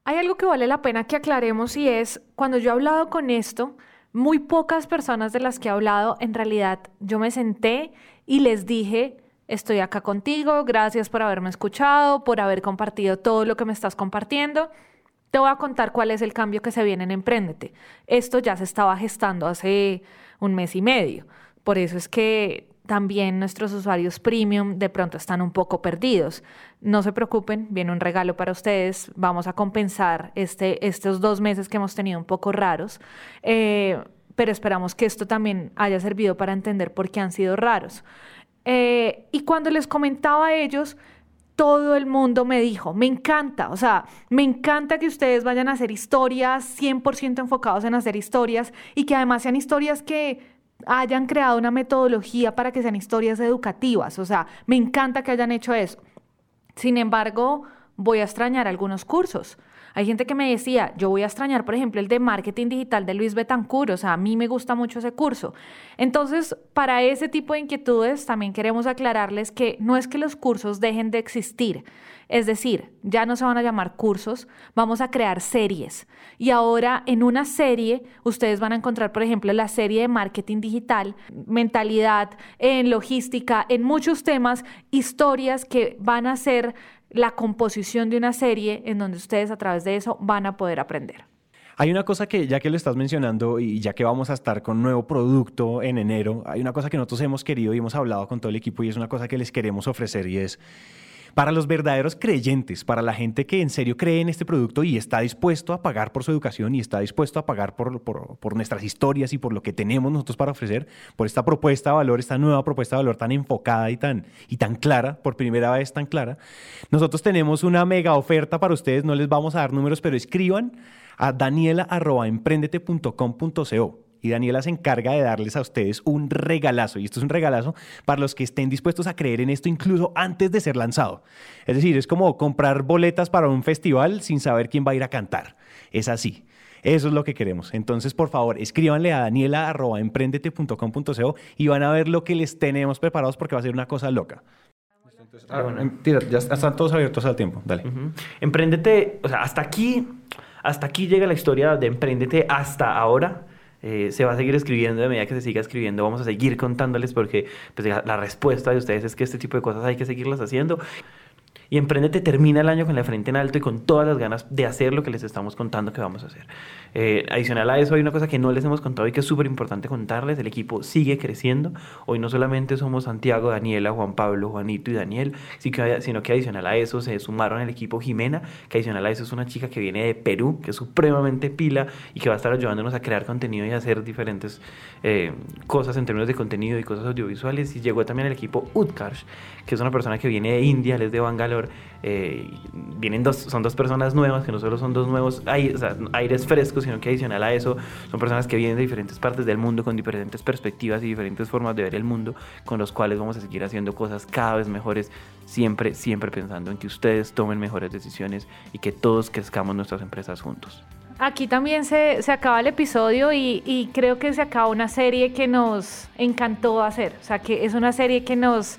B: Hay algo que vale la pena que aclaremos y es, cuando yo he hablado con esto, muy pocas personas de las que he hablado, en realidad yo me senté y les dije, estoy acá contigo, gracias por haberme escuchado, por haber compartido todo lo que me estás compartiendo. Te voy a contar cuál es el cambio que se viene en Emprendete. Esto ya se estaba gestando hace un mes y medio. Por eso es que también nuestros usuarios premium de pronto están un poco perdidos. No se preocupen, viene un regalo para ustedes. Vamos a compensar este, estos dos meses que hemos tenido un poco raros. Eh, pero esperamos que esto también haya servido para entender por qué han sido raros. Eh, y cuando les comentaba a ellos, todo el mundo me dijo, me encanta, o sea, me encanta que ustedes vayan a hacer historias 100% enfocados en hacer historias y que además sean historias que hayan creado una metodología para que sean historias educativas. O sea, me encanta que hayan hecho eso. Sin embargo, voy a extrañar algunos cursos. Hay gente que me decía, yo voy a extrañar, por ejemplo, el de marketing digital de Luis Betancur, o sea, a mí me gusta mucho ese curso. Entonces, para ese tipo de inquietudes, también queremos aclararles que no es que los cursos dejen de existir, es decir, ya no se van a llamar cursos, vamos a crear series. Y ahora en una serie ustedes van a encontrar, por ejemplo, la serie de marketing digital, mentalidad, en logística, en muchos temas, historias que van a ser la composición de una serie en donde ustedes a través de eso van a poder aprender.
A: Hay una cosa que, ya que lo estás mencionando y ya que vamos a estar con nuevo producto en enero, hay una cosa que nosotros hemos querido y hemos hablado con todo el equipo y es una cosa que les queremos ofrecer y es para los verdaderos creyentes, para la gente que en serio cree en este producto y está dispuesto a pagar por su educación y está dispuesto a pagar por, por, nuestras historias y por lo que tenemos nosotros para ofrecer, por esta propuesta de valor, esta nueva propuesta de valor tan enfocada y tan, y tan clara, por primera vez tan clara, nosotros tenemos una mega oferta para ustedes, no les vamos a dar números, pero escriban a daniela.emprendete.com.co y Daniela se encarga de darles a ustedes un regalazo. Y esto es un regalazo para los que estén dispuestos a creer en esto incluso antes de ser lanzado. Es decir, es como comprar boletas para un festival sin saber quién va a ir a cantar. Es así. Eso es lo que queremos. Entonces, por favor, escríbanle a daniela.emprendete.com.co y van a ver lo que les tenemos preparados porque va a ser una cosa loca. Ah, ya están todos abiertos al tiempo. Dale.
C: Emprendete, o sea, hasta aquí, hasta aquí llega la historia de Emprendete hasta ahora. Eh, se va a seguir escribiendo de medida que se siga escribiendo. Vamos a seguir contándoles porque pues, la respuesta de ustedes es que este tipo de cosas hay que seguirlas haciendo. Y Emprendete termina el año con la frente en alto y con todas las ganas de hacer lo que les estamos contando que vamos a hacer. Eh, adicional a eso, hay una cosa que no les hemos contado y que es súper importante contarles. El equipo sigue creciendo. Hoy no solamente somos Santiago, Daniela, Juan Pablo, Juanito y Daniel, sino que adicional a eso se sumaron al equipo Jimena, que adicional a eso es una chica que viene de Perú, que es supremamente pila y que va a estar ayudándonos a crear contenido y hacer diferentes eh, cosas en términos de contenido y cosas audiovisuales. Y llegó también el equipo Utkarsh, que es una persona que viene de India, él es de Bangalore. Eh, vienen dos, son dos personas nuevas, que no solo son dos nuevos aires frescos, sino que adicional a eso son personas que vienen de diferentes partes del mundo con diferentes perspectivas y diferentes formas de ver el mundo, con los cuales vamos a seguir haciendo cosas cada vez mejores, siempre, siempre pensando en que ustedes tomen mejores decisiones y que todos crezcamos nuestras empresas juntos.
B: Aquí también se, se acaba el episodio y, y, creo que se acaba una serie que nos encantó hacer. O sea, que es una serie que nos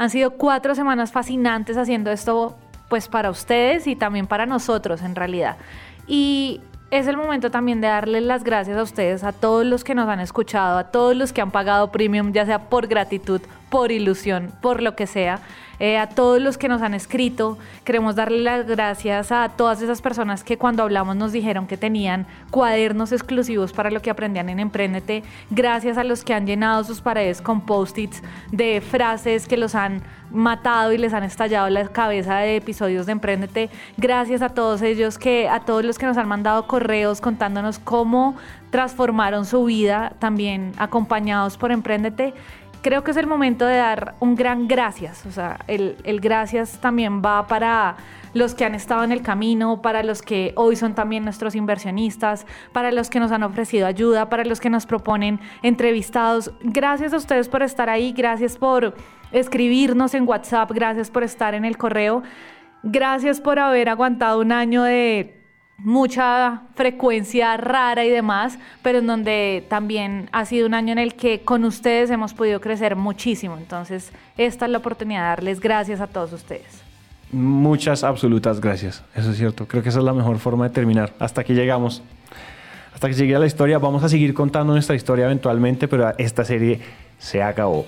B: han sido cuatro semanas fascinantes haciendo esto pues para ustedes y también para nosotros en realidad. Y es el momento también de darles las gracias a ustedes, a todos los que nos han escuchado, a todos los que han pagado premium, ya sea por gratitud, por ilusión, por lo que sea. Eh, a todos los que nos han escrito. Queremos darle las gracias a todas esas personas que cuando hablamos nos dijeron que tenían cuadernos exclusivos para lo que aprendían en Emprendete. Gracias a los que han llenado sus paredes con post-its de frases que los han matado y les han estallado la cabeza de episodios de Emprendete. Gracias a todos ellos que, a todos los que nos han mandado correos contándonos cómo transformaron su vida, también acompañados por Emprendete creo que es el momento de dar un gran gracias. O sea, el, gracias también va para los que han estado en el camino, para los que hoy son también nuestros inversionistas, para los que nos han ofrecido ayuda, para los que nos proponen entrevistados. Gracias a ustedes por estar ahí, gracias por escribirnos en WhatsApp, gracias por estar en el correo, gracias por haber aguantado un año de mucha frecuencia rara y demás, pero en donde también ha sido un año en el que con ustedes hemos podido crecer muchísimo. Entonces, esta es la oportunidad de darles gracias a todos ustedes.
A: Muchas absolutas gracias, eso es cierto. Creo que esa es la mejor forma de terminar. Hasta aquí llegamos. Hasta que llegue a la historia, vamos a seguir contando nuestra historia eventualmente, pero esta serie se acabó.